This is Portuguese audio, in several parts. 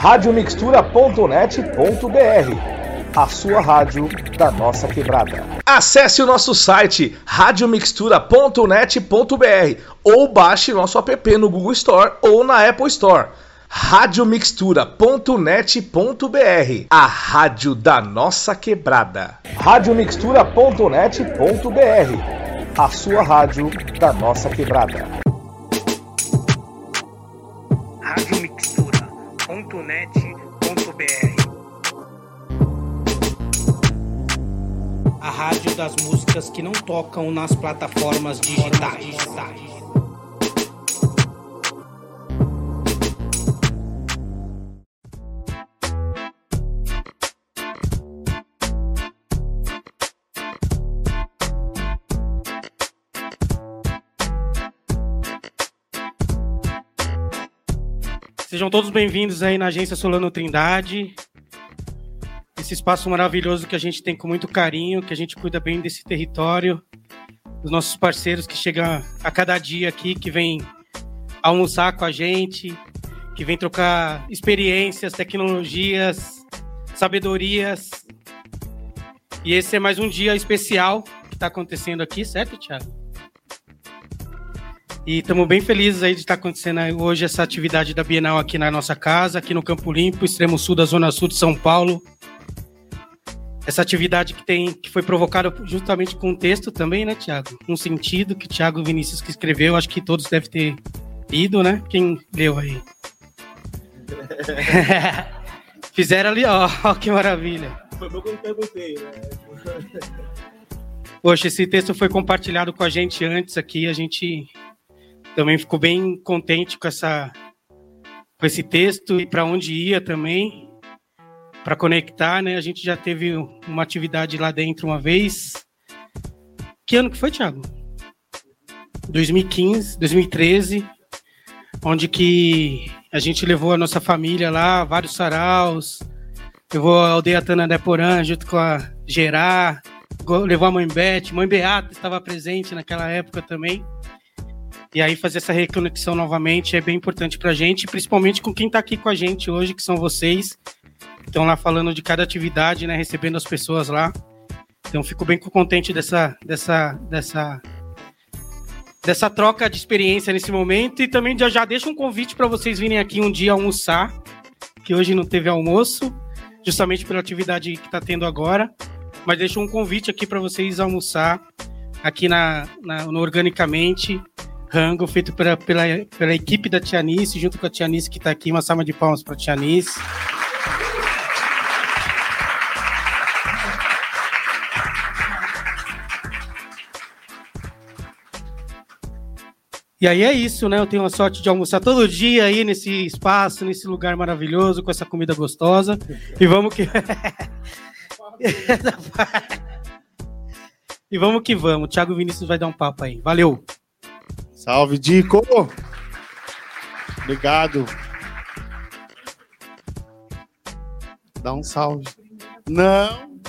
radiomixtura.net.br, a sua rádio da nossa quebrada. Acesse o nosso site radiomixtura.net.br ou baixe nosso app no Google Store ou na Apple Store. Radiomixtura.net.br, a rádio da nossa quebrada. Radiomixtura.net.br, a sua rádio da nossa quebrada. A rádio das músicas que não tocam nas plataformas digitais. Sejam todos bem-vindos aí na Agência Solano Trindade. Esse espaço maravilhoso que a gente tem com muito carinho, que a gente cuida bem desse território, dos nossos parceiros que chegam a cada dia aqui, que vêm almoçar com a gente, que vêm trocar experiências, tecnologias, sabedorias. E esse é mais um dia especial que está acontecendo aqui, certo, Thiago? E estamos bem felizes aí de estar acontecendo hoje essa atividade da Bienal aqui na nossa casa, aqui no Campo Limpo, extremo sul da Zona Sul de São Paulo. Essa atividade que tem que foi provocada justamente com um texto também, né, Tiago? Um sentido que Tiago Vinícius que escreveu, acho que todos devem ter lido, né? Quem leu aí? Fizeram ali, ó, que maravilha. Foi bom que eu perguntei, né? Poxa, esse texto foi compartilhado com a gente antes aqui, a gente também ficou bem contente com essa com esse texto e para onde ia também para conectar, né? A gente já teve uma atividade lá dentro uma vez. Que ano que foi, Thiago? 2015, 2013, onde que a gente levou a nossa família lá, vários saraus, levou a aldeia Tana Deporã junto com a Gerá, levou a mãe Beth, mãe Beata estava presente naquela época também. E aí fazer essa reconexão novamente é bem importante para a gente, principalmente com quem está aqui com a gente hoje, que são vocês, estão lá falando de cada atividade, né, recebendo as pessoas lá. Então fico bem contente dessa, dessa, dessa, dessa troca de experiência nesse momento e também já, já deixo um convite para vocês virem aqui um dia almoçar, que hoje não teve almoço, justamente pela atividade que está tendo agora. Mas deixo um convite aqui para vocês almoçar aqui na, na, no Organicamente, rango feito pela, pela, pela equipe da Tianice, junto com a Tianice que está aqui. Uma salva de palmas para a Tianice. E aí é isso, né? Eu tenho a sorte de almoçar todo dia aí nesse espaço, nesse lugar maravilhoso, com essa comida gostosa. E vamos que. e vamos que vamos. O Thiago Vinícius vai dar um papo aí. Valeu! Salve, Dico! Obrigado. Dá um salve. Não.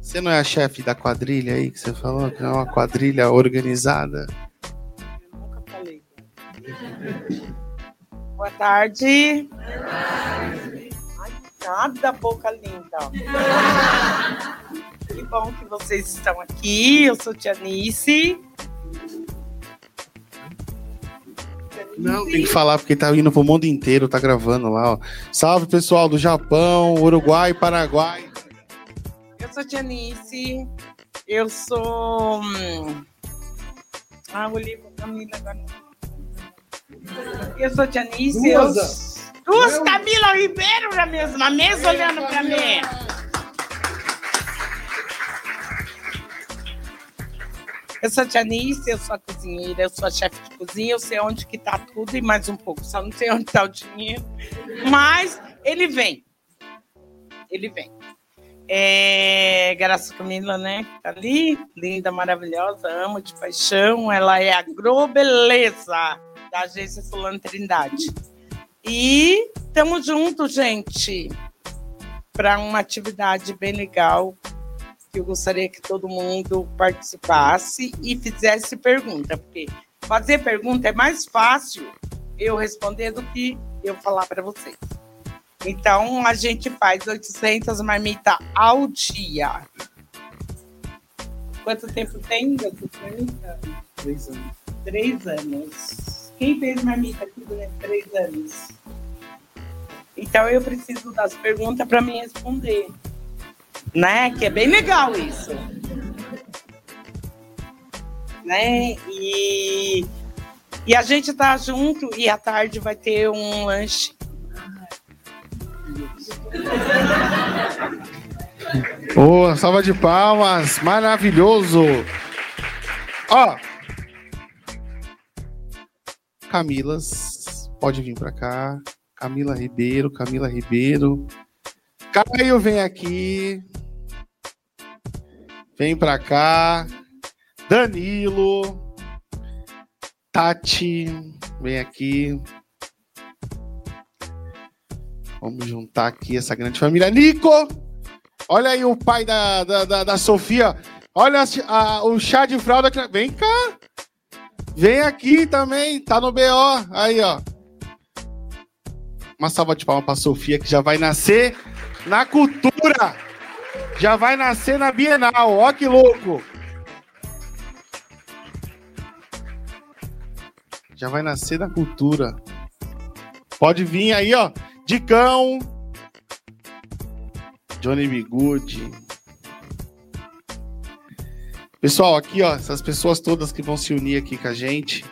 Você não é a chefe da quadrilha aí que você falou? Que é uma quadrilha organizada? Nunca falei. Boa tarde. Ai, cada boca linda. Que bom que vocês estão aqui. Eu sou Tianice. Não, tem que falar porque tá indo pro mundo inteiro, tá gravando lá, ó. Salve pessoal do Japão, Uruguai, Paraguai. Eu sou Janice. Eu sou. Hum, ah, o livro Camila agora. Eu sou Janice. Duas, eu... Duas Camila Ribeiro na mesma mesa olhando pra mim. Eu sou a Janice, eu sou a cozinheira, eu sou a chefe de cozinha, eu sei onde que tá tudo e mais um pouco. Só não sei onde tá o dinheiro. Mas ele vem. Ele vem. É, Graça Camila, né? Tá ali, linda, maravilhosa, amo de paixão. Ela é agrobeleza da agência Fulano Trindade. E estamos juntos, gente, para uma atividade bem legal que eu gostaria que todo mundo participasse e fizesse pergunta, porque fazer pergunta é mais fácil eu responder do que eu falar para vocês. Então a gente faz 800 marmitas ao dia. Quanto tempo tem? Três anos. Três anos. Quem fez marmita aqui durante três anos? Então eu preciso das perguntas para me responder. Né? Que é bem legal isso. Né? E, e a gente tá junto e à tarde vai ter um lanche. Boa, salva de palmas, maravilhoso. Ó, Camilas, pode vir pra cá. Camila Ribeiro, Camila Ribeiro. Caio, vem aqui. Vem pra cá. Danilo. Tati, vem aqui. Vamos juntar aqui essa grande família. Nico! Olha aí o pai da, da, da, da Sofia. Olha a- a- o chá de fralda. Vem cá. Vem aqui também. Tá no BO. Aí, ó. Uma salva de palmas pra Sofia, que já vai nascer na cultura. Já vai nascer na Bienal. Ó que louco. Já vai nascer na cultura. Pode vir aí, ó. Dicão. Johnny B. Good. Pessoal, aqui, ó, essas pessoas todas que vão se unir aqui com a gente,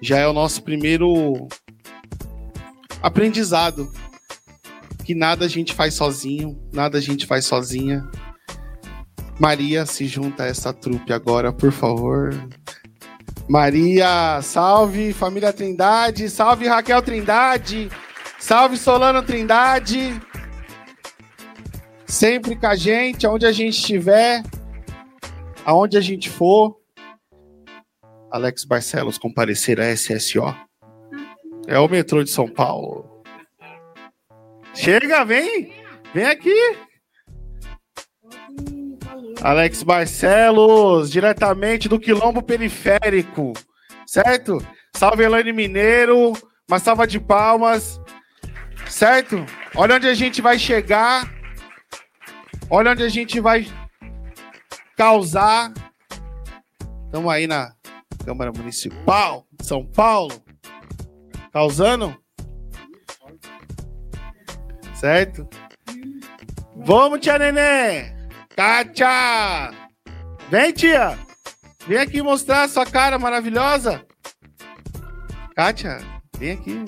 já é o nosso primeiro aprendizado. Que nada a gente faz sozinho, nada a gente faz sozinha. Maria, se junta a essa trupe agora, por favor. Maria, salve família Trindade, salve Raquel Trindade, salve Solano Trindade. Sempre com a gente, aonde a gente estiver, aonde a gente for. Alex Barcelos comparecer a SSO. É o metrô de São Paulo. Chega, vem! Vem aqui! Alex Barcelos, diretamente do Quilombo Periférico, certo? Salve Elaine Mineiro, uma salva de palmas, certo? Olha onde a gente vai chegar, olha onde a gente vai causar. Estamos aí na Câmara Municipal de São Paulo, causando, certo? Vamos, tia Nenê! Kátia! Vem, tia! Vem aqui mostrar a sua cara maravilhosa. Kátia, vem aqui.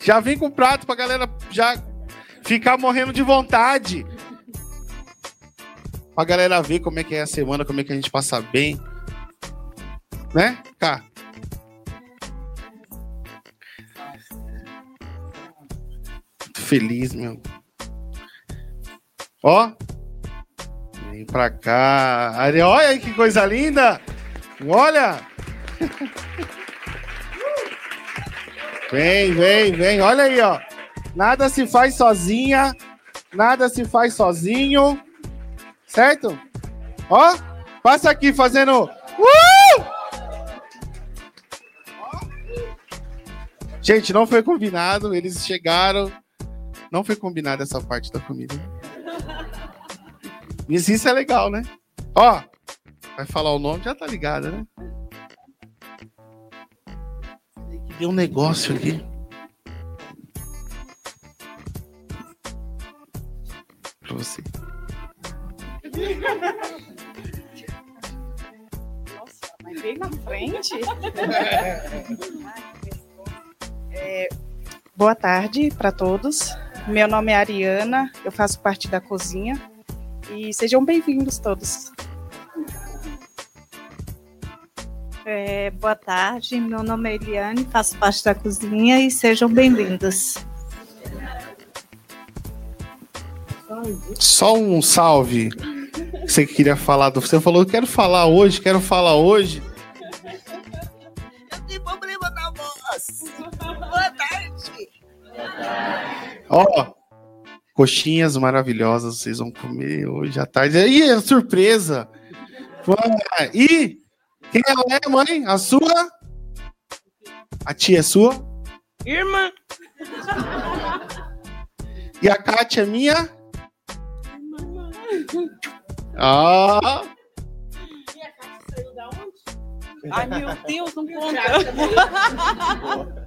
Já vem com o prato pra galera já ficar morrendo de vontade. Pra galera ver como é que é a semana, como é que a gente passa bem. Né, Cá? Feliz, meu. Ó, Vem pra cá. Olha aí que coisa linda. Olha. Vem, vem, vem. Olha aí, ó. Nada se faz sozinha. Nada se faz sozinho. Certo? Ó, passa aqui fazendo. Uh! Gente, não foi combinado. Eles chegaram. Não foi combinado essa parte da comida. Mas isso é legal, né? Ó, vai falar o nome, já tá ligado, né? Deu um negócio aqui. Pra você. Nossa, mas bem na frente. É, boa tarde para todos. Meu nome é Ariana, eu faço parte da cozinha e sejam bem-vindos todos. É, boa tarde, meu nome é Eliane, faço parte da cozinha e sejam bem-vindos. Só um salve. Você que queria falar do. Você falou, quero falar hoje, quero falar hoje. Eu tenho problema na voz. Ó, coxinhas maravilhosas, vocês vão comer hoje à tarde. Ih, é surpresa! E quem ela é, mãe? A sua? A tia é sua? Irmã, E a Kátia é minha? Ah, Ai, meu Deus, não conta.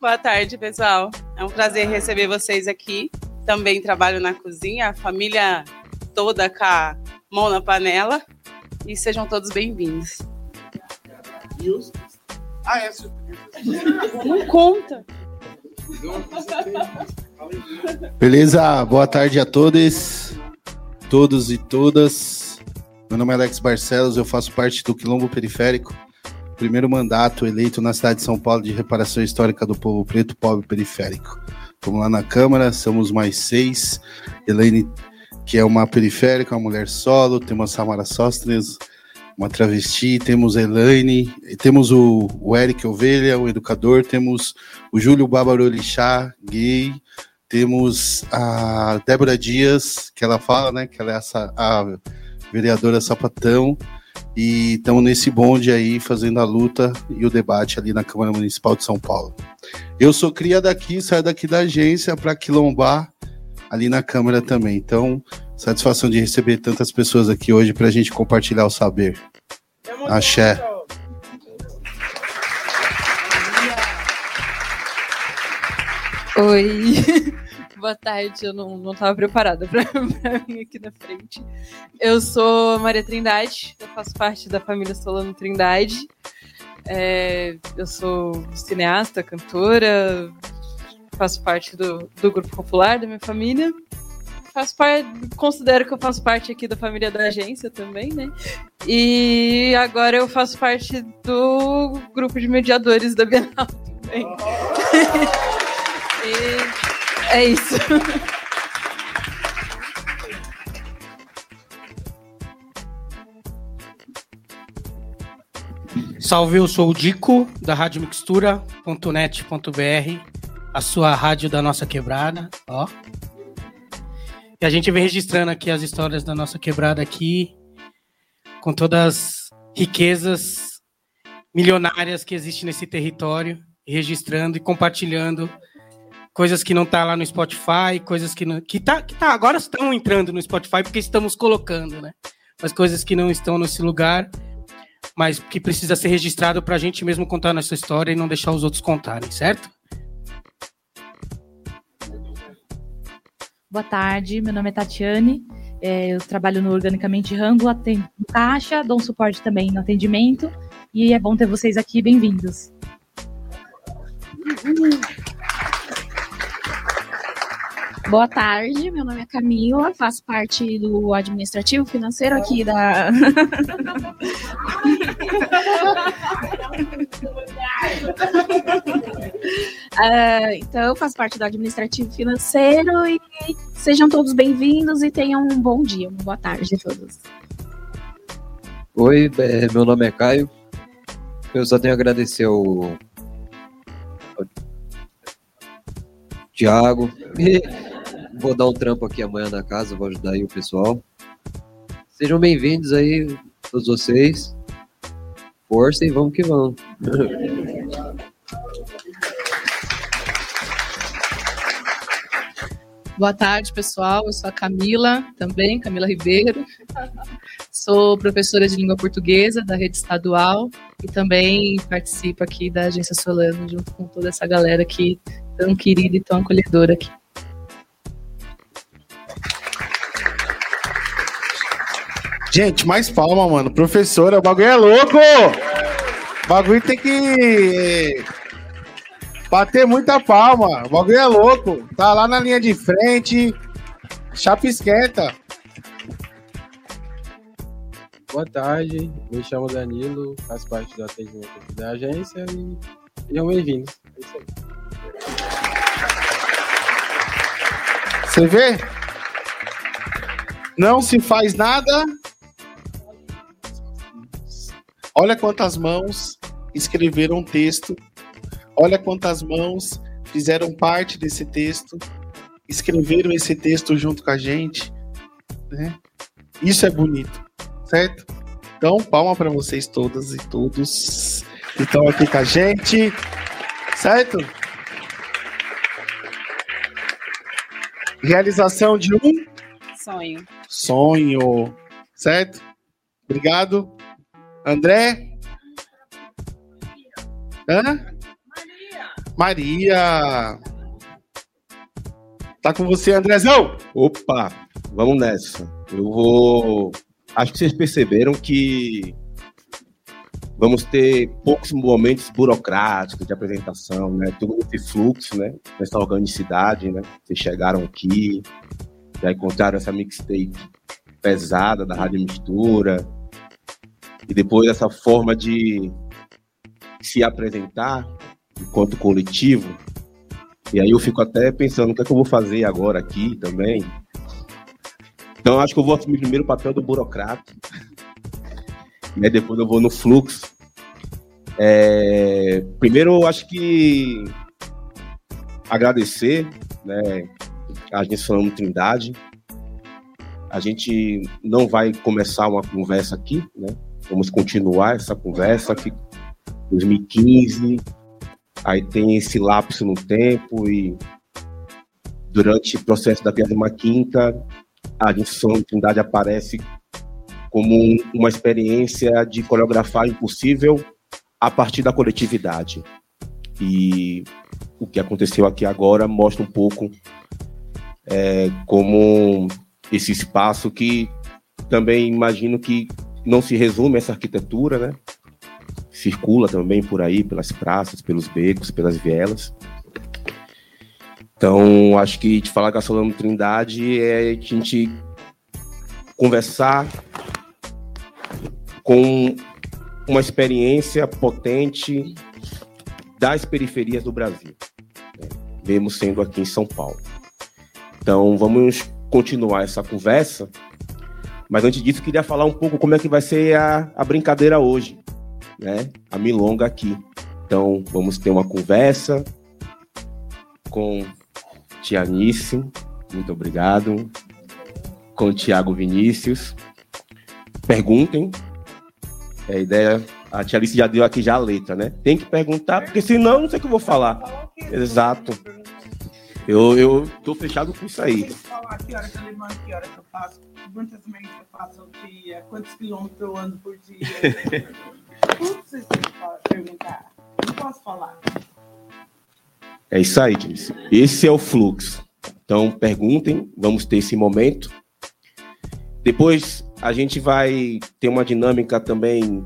Boa tarde, pessoal. É um prazer receber vocês aqui. Também trabalho na cozinha, a família toda com a mão na panela. E sejam todos bem-vindos. ah é. Não conta. Beleza? Boa tarde a todos, todos e todas. Meu nome é Alex Barcelos, eu faço parte do Quilombo Periférico, primeiro mandato eleito na cidade de São Paulo de reparação histórica do povo preto, pobre periférico. Estamos lá na Câmara, somos mais seis. Elaine, que é uma periférica, uma mulher solo, temos a Samara Sóstenes, uma travesti, temos a Elaine, temos o, o Eric Ovelha, o educador, temos o Júlio Babarolixá, gay, temos a Débora Dias, que ela fala, né, que ela é essa, a vereadora Sapatão, e estamos nesse bonde aí fazendo a luta e o debate ali na Câmara Municipal de São Paulo. Eu sou cria daqui, saio daqui da agência para quilombar ali na Câmara também. Então, satisfação de receber tantas pessoas aqui hoje para a gente compartilhar o saber. Axé. Oi, boa tarde. Eu não, não tava preparada para vir aqui na frente. Eu sou Maria Trindade, eu faço parte da família Solano Trindade. É, eu sou cineasta, cantora, faço parte do, do grupo popular da minha família. Faço parte, considero que eu faço parte aqui da família da agência também, né? E agora eu faço parte do grupo de mediadores da Bienal também. E é isso. Salve, eu sou o Dico, da Rádio Mixtura.net.br, a sua rádio da nossa quebrada, ó. E a gente vem registrando aqui as histórias da nossa quebrada aqui, com todas as riquezas milionárias que existem nesse território, registrando e compartilhando coisas que não tá lá no Spotify, coisas que não, que tá, que tá agora estão entrando no Spotify porque estamos colocando, né? Mas coisas que não estão nesse lugar, mas que precisa ser registrado para a gente mesmo contar nossa história e não deixar os outros contarem, certo? Boa tarde, meu nome é Tatiane, é, eu trabalho no Organicamente Rango, atendo caixa, dou um suporte também no atendimento e é bom ter vocês aqui, bem-vindos. Boa tarde, meu nome é Camila, faço parte do administrativo financeiro aqui da. Ah, então, faço parte do administrativo financeiro e sejam todos bem-vindos e tenham um bom dia, uma boa tarde a todos. Oi, é, meu nome é Caio. Eu só tenho a agradecer ao Tiago. Vou dar um trampo aqui amanhã na casa, vou ajudar aí o pessoal. Sejam bem-vindos aí, todos vocês. Força e vamos que vamos. Boa tarde, pessoal. Eu sou a Camila, também, Camila Ribeiro. Sou professora de língua portuguesa da rede estadual e também participo aqui da Agência Solano, junto com toda essa galera aqui, tão querida e tão acolhedora aqui. Gente, mais palma, mano. Professora, o bagulho é louco! O bagulho tem que bater muita palma. O bagulho é louco. Tá lá na linha de frente. Chapa esquenta. Boa tarde, me chamo Danilo, faço parte do atendimento da agência e sejam bem-vindos. É isso aí. Você vê? Não se faz nada. Olha quantas mãos escreveram um texto. Olha quantas mãos fizeram parte desse texto. Escreveram esse texto junto com a gente. Né? Isso é bonito, certo? Então, palma para vocês todas e todos que estão aqui com a gente, certo? Realização de um Sonho. sonho. Certo? Obrigado. André? Ana? Maria. Tá com você, Andrezão? Opa, vamos nessa. Eu vou. Acho que vocês perceberam que vamos ter poucos momentos burocráticos de apresentação, né? Tudo esse fluxo, né? Essa organicidade, né? Vocês chegaram aqui, já encontraram essa mixtape pesada da Rádio Mistura, e depois essa forma de se apresentar enquanto coletivo. E aí eu fico até pensando o que é que eu vou fazer agora aqui também. Então acho que eu vou assumir primeiro o papel do burocrata. Né, depois eu vou no fluxo. É, primeiro eu acho que agradecer né, a gente falando Trindade. A gente não vai começar uma conversa aqui, né? Vamos continuar essa conversa que 2015, aí tem esse lapso no tempo e durante o processo da uma Quinta, a Junção Trindade aparece como um- uma experiência de coreografar impossível a partir da coletividade. E o que aconteceu aqui agora mostra um pouco é, como esse espaço que também imagino que não se resume essa arquitetura, né? Circula também por aí, pelas praças, pelos becos, pelas vielas. Então, acho que de falar Gasolano Trindade é a gente conversar com uma experiência potente das periferias do Brasil, né? mesmo sendo aqui em São Paulo. Então, vamos continuar essa conversa, mas antes disso, queria falar um pouco como é que vai ser a, a brincadeira hoje, né? A milonga aqui. Então, vamos ter uma conversa com Tianice, muito obrigado, com Tiago Vinícius. Perguntem. É, a ideia, a Tia Alice já deu aqui já a letra, né? Tem que perguntar, porque senão não sei o que eu vou falar. Exato. Eu, eu tô fechado com isso aí. falar que hora que eu levanto, que hora que eu faço, quantas metros eu faço ao dia, quantos quilômetros eu ando por dia. Tudo vocês têm que perguntar. Não posso falar. É isso aí, Diniz. Esse é o fluxo. Então, perguntem, vamos ter esse momento. Depois, a gente vai ter uma dinâmica também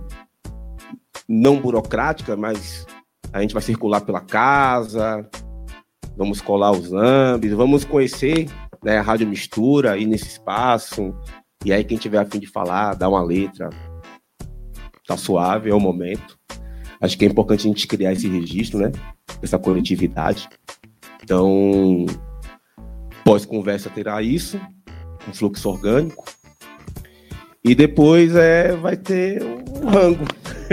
não burocrática, mas a gente vai circular pela casa, vamos colar os ambos, vamos conhecer né, a Rádio Mistura aí nesse espaço. E aí, quem tiver a fim de falar, dá uma letra. Tá suave, é o momento. Acho que é importante a gente criar esse registro, né? Essa coletividade. Então, pós-conversa terá isso, um fluxo orgânico. E depois é, vai ter o rango,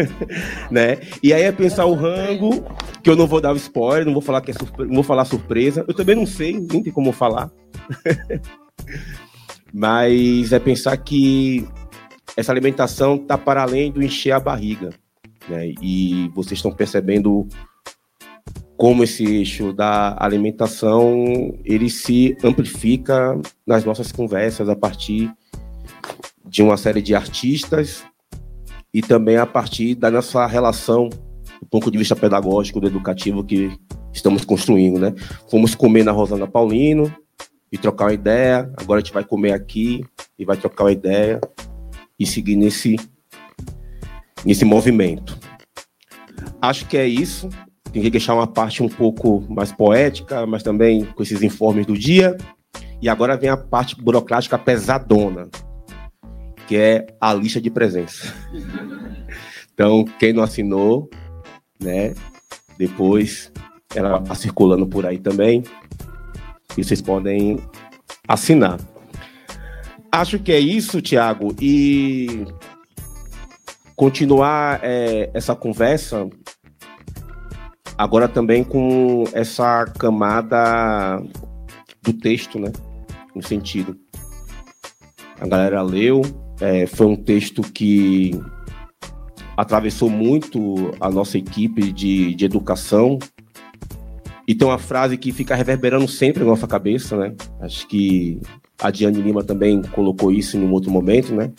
né? E aí é pensar o rango, que eu não vou dar o spoiler, não vou falar que é surpre... não vou falar surpresa. Eu também não sei, nem tem como falar. Mas é pensar que essa alimentação está para além do encher a barriga. Né? E vocês estão percebendo como esse eixo da alimentação ele se amplifica nas nossas conversas a partir de uma série de artistas e também a partir da nossa relação do ponto de vista pedagógico, do educativo que estamos construindo, né? Fomos comer na Rosana Paulino e trocar uma ideia, agora a gente vai comer aqui e vai trocar uma ideia e seguir nesse nesse movimento. Acho que é isso. Tem que deixar uma parte um pouco mais poética, mas também com esses informes do dia. E agora vem a parte burocrática pesadona, que é a lista de presença. Então, quem não assinou, né? Depois ela está circulando por aí também. E vocês podem assinar. Acho que é isso, Tiago. E continuar é, essa conversa agora também com essa camada do texto, né? No sentido. A galera leu, é, foi um texto que atravessou muito a nossa equipe de, de educação E tem uma frase que fica reverberando sempre na nossa cabeça, né? Acho que a Diane Lima também colocou isso em um outro momento, né?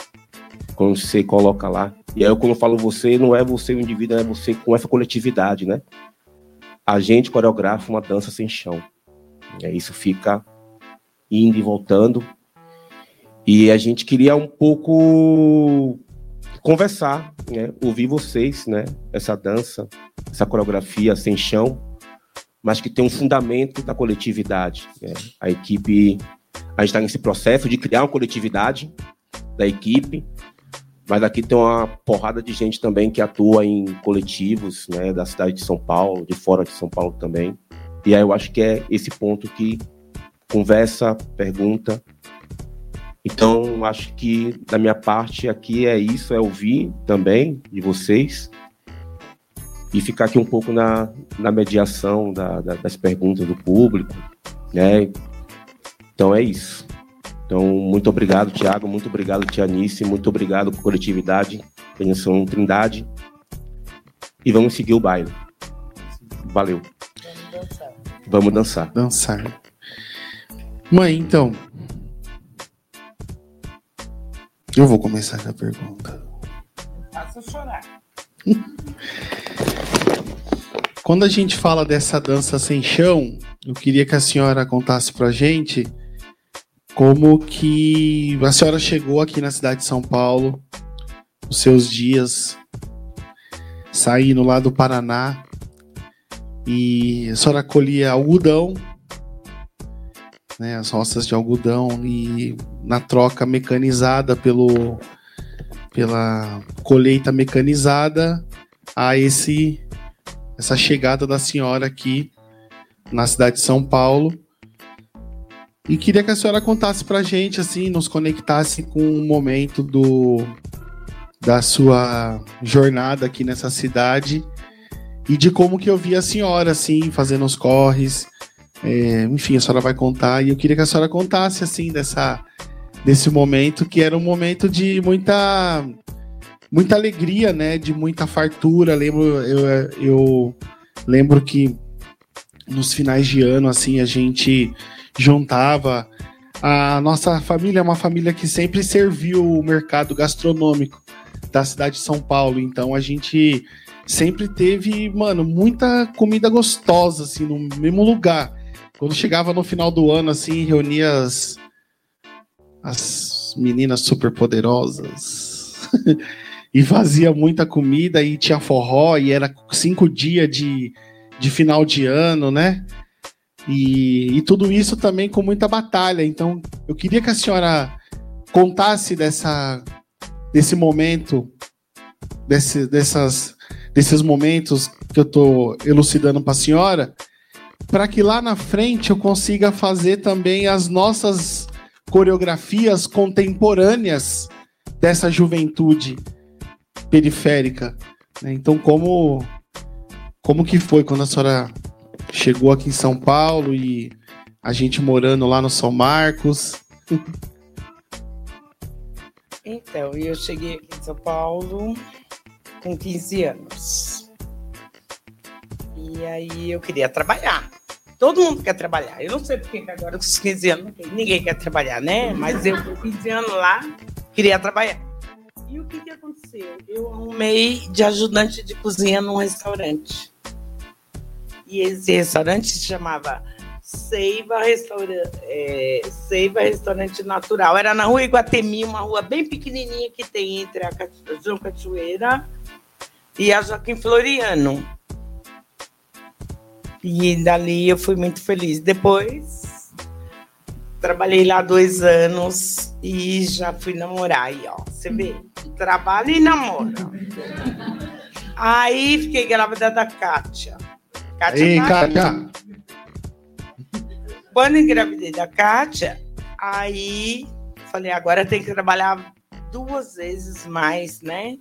Quando você coloca lá. E aí, quando eu falo você, não é você o indivíduo, é você com essa coletividade, né? A gente coreografa uma dança sem chão. E aí isso fica indo e voltando. E a gente queria um pouco conversar, né? Ouvir vocês, né? Essa dança, essa coreografia sem chão, mas que tem um fundamento da coletividade. Né? A equipe, a gente está nesse processo de criar uma coletividade da equipe, mas aqui tem uma porrada de gente também que atua em coletivos, né, da cidade de São Paulo, de fora de São Paulo também. E aí eu acho que é esse ponto que conversa, pergunta. Então, acho que da minha parte aqui é isso, é ouvir também de vocês e ficar aqui um pouco na, na mediação da, da, das perguntas do público, né? Então é isso. Então, muito obrigado, Tiago, muito obrigado, Tianice, muito obrigado, coletividade, Pensão Trindade. E vamos seguir o baile. Valeu. Vamos dançar. Dançar. Mãe, então. Eu vou começar com a pergunta. Faça chorar. Quando a gente fala dessa dança sem chão, eu queria que a senhora contasse pra gente como que a senhora chegou aqui na cidade de São Paulo, os seus dias saindo lá do Paraná e a senhora colhia algodão, né, as roças de algodão e na troca mecanizada pelo pela colheita mecanizada a esse essa chegada da senhora aqui na cidade de São Paulo e queria que a senhora contasse pra gente, assim, nos conectasse com um momento do da sua jornada aqui nessa cidade e de como que eu vi a senhora, assim, fazendo os corres. É, enfim, a senhora vai contar e eu queria que a senhora contasse, assim, dessa, desse momento que era um momento de muita muita alegria, né? De muita fartura. Lembro, eu, eu lembro que nos finais de ano, assim, a gente juntava. A nossa família é uma família que sempre serviu o mercado gastronômico da cidade de São Paulo, então a gente sempre teve, mano, muita comida gostosa, assim, no mesmo lugar. Quando chegava no final do ano, assim, reunia as, as meninas super poderosas e fazia muita comida e tinha forró e era cinco dias de, de final de ano, né? E, e tudo isso também com muita batalha. Então, eu queria que a senhora contasse dessa, desse momento, desse, dessas, desses momentos que eu estou elucidando para a senhora, para que lá na frente eu consiga fazer também as nossas coreografias contemporâneas dessa juventude periférica. né? Então, como como que foi quando a senhora chegou aqui em São Paulo e a gente morando lá no São Marcos? Então, eu cheguei aqui em São Paulo com 15 anos. E aí eu queria trabalhar. Todo mundo quer trabalhar. Eu não sei porque que agora com os 15 anos ninguém quer trabalhar, né? Mas eu com 15 anos lá queria trabalhar. E o que, que aconteceu? Eu arrumei de ajudante de cozinha num restaurante. E esse restaurante se chamava Seiva, Restaura... é, Seiva Restaurante Natural. Era na rua Iguatemi, uma rua bem pequenininha que tem entre a João Cachoeira e a Joaquim Floriano. E dali eu fui muito feliz. Depois trabalhei lá dois anos e já fui namorar aí, ó. Você vê, trabalho e namoro. Aí fiquei grávida da Kátia. Kátia Ei, tá- Kátia! Quando engravidei da Kátia, aí falei, agora tem que trabalhar duas vezes mais, né?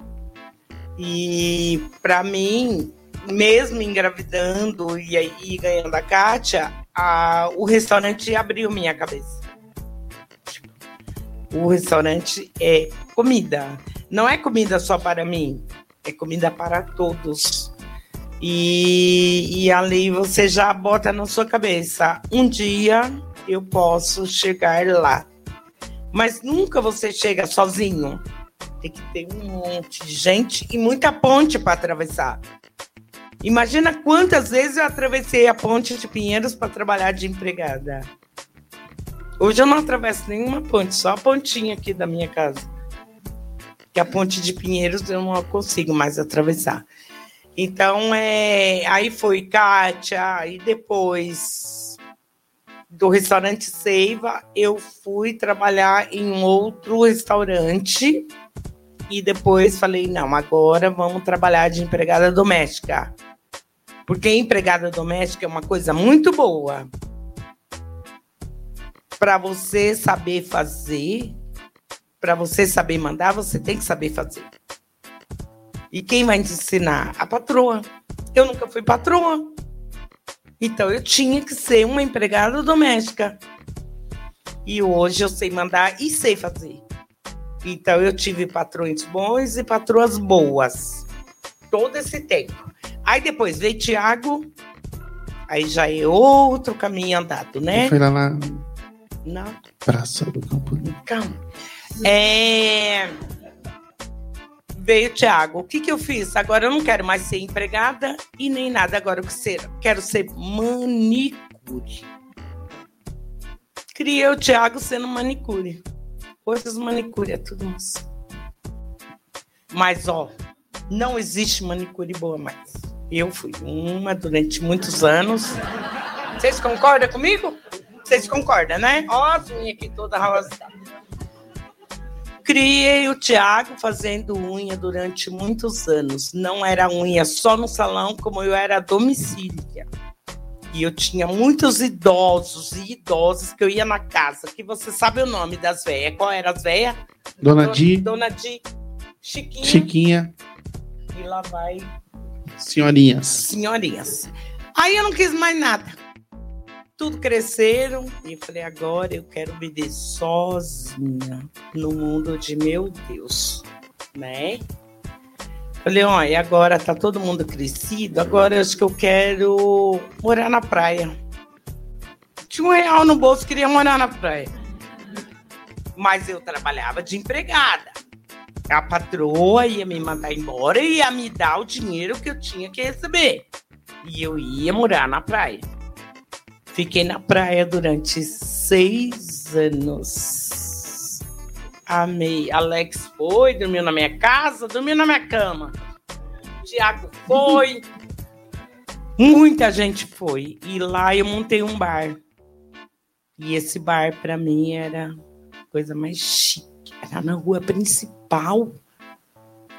E para mim, mesmo engravidando e, aí- ganhando a Kátia, a- o restaurante abriu minha cabeça. O restaurante é comida. Não é comida só para mim, é comida para todos. E, e ali você já bota na sua cabeça: um dia eu posso chegar lá. Mas nunca você chega sozinho. Tem que ter um monte de gente e muita ponte para atravessar. Imagina quantas vezes eu atravessei a ponte de Pinheiros para trabalhar de empregada. Hoje eu não atravesso nenhuma ponte, só a pontinha aqui da minha casa. Que a ponte de Pinheiros eu não consigo mais atravessar. Então, é, aí foi Kátia, e depois do restaurante Seiva, eu fui trabalhar em outro restaurante e depois falei, não, agora vamos trabalhar de empregada doméstica. Porque empregada doméstica é uma coisa muito boa. Para você saber fazer, para você saber mandar, você tem que saber fazer. E quem vai te ensinar? A patroa. Eu nunca fui patroa. Então eu tinha que ser uma empregada doméstica. E hoje eu sei mandar e sei fazer. Então eu tive patrões bons e patroas boas. Todo esse tempo. Aí depois veio Tiago. Aí já é outro caminho andado, né? Foi lá na Não, Praça do Campo calma. É... Veio Tiago. O que, que eu fiz? Agora eu não quero mais ser empregada e nem nada. Agora eu quero ser, quero ser manicure. Criei o Tiago sendo manicure. Os manicure é tudo moça. Mas, ó, não existe manicure boa mais. Eu fui uma durante muitos anos. Vocês concordam comigo? Vocês concordam, né? Ó, as unhas aqui toda rosada. Criei o Tiago fazendo unha durante muitos anos. Não era unha só no salão, como eu era domicília. E eu tinha muitos idosos e idosas que eu ia na casa, que você sabe o nome das velhas. Qual era as velhas? Dona Do- Di. Dona Di. Chiquinha. Chiquinha, E lá vai senhorinhas. senhorinhas. Aí eu não quis mais nada. Tudo cresceram e eu falei, agora eu quero viver sozinha no mundo de meu Deus, né? Falei, olha, agora tá todo mundo crescido, agora eu acho que eu quero morar na praia. Tinha um real no bolso, queria morar na praia. Mas eu trabalhava de empregada. A patroa ia me mandar embora e ia me dar o dinheiro que eu tinha que receber. E eu ia morar na praia. Fiquei na praia durante seis anos. Amei. Alex foi, dormiu na minha casa, dormiu na minha cama. Tiago foi. Muita gente foi. E lá eu montei um bar. E esse bar, para mim, era coisa mais chique. Era na rua principal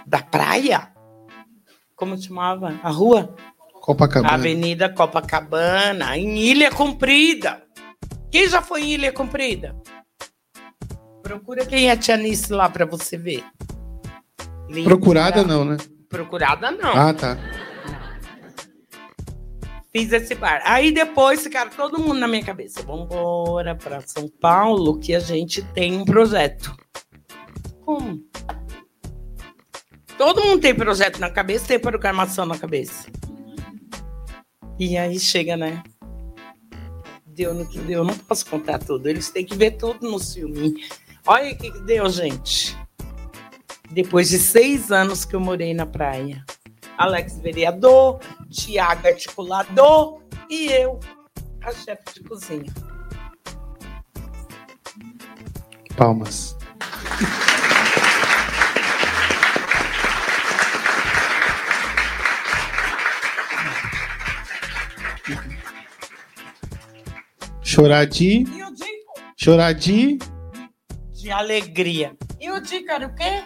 da praia. Como chamava? A rua? Copacabana. Avenida Copacabana, em Ilha Comprida. Quem já foi em Ilha Comprida? Procura quem é a Tianice lá pra você ver. Linda. Procurada não, né? Procurada não. Ah, tá. Fiz esse bar. Aí depois ficaram todo mundo na minha cabeça. Vambora pra São Paulo que a gente tem um projeto. Como? Todo mundo tem projeto na cabeça, tem programação na cabeça. E aí chega, né? Deu no que deu, não posso contar tudo. Eles têm que ver tudo no filme. Olha o que deu, gente. Depois de seis anos que eu morei na praia. Alex vereador, Tiago articulador e eu, a chefe de cozinha. Palmas. Chorar de. Chorar de. De alegria. E o Dica era o quê?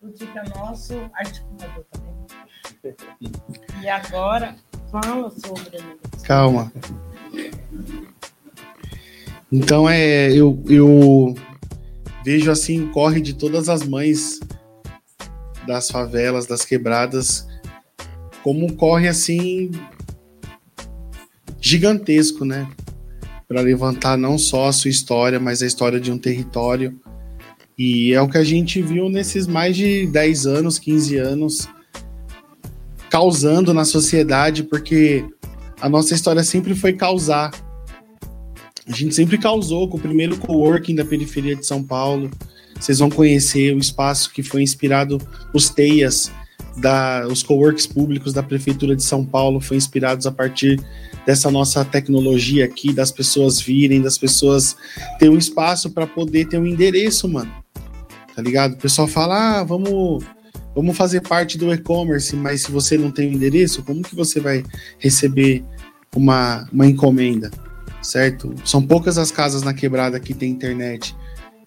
O Dica é nosso articulador também. E agora, fala sobre. Calma. Então é. Eu, eu vejo assim, corre de todas as mães das favelas, das quebradas, como um corre assim gigantesco, né? Para levantar não só a sua história, mas a história de um território. E é o que a gente viu nesses mais de 10 anos, 15 anos. causando na sociedade, porque a nossa história sempre foi causar. A gente sempre causou com o primeiro coworking da periferia de São Paulo. Vocês vão conhecer o espaço que foi inspirado, os TEIAS, da, os coworks públicos da Prefeitura de São Paulo, foi inspirados a partir dessa nossa tecnologia aqui, das pessoas virem, das pessoas ter um espaço para poder ter um endereço, mano. Tá ligado? O pessoal fala, ah, vamos, vamos fazer parte do e-commerce, mas se você não tem um endereço, como que você vai receber uma, uma encomenda? Certo? São poucas as casas na quebrada que tem internet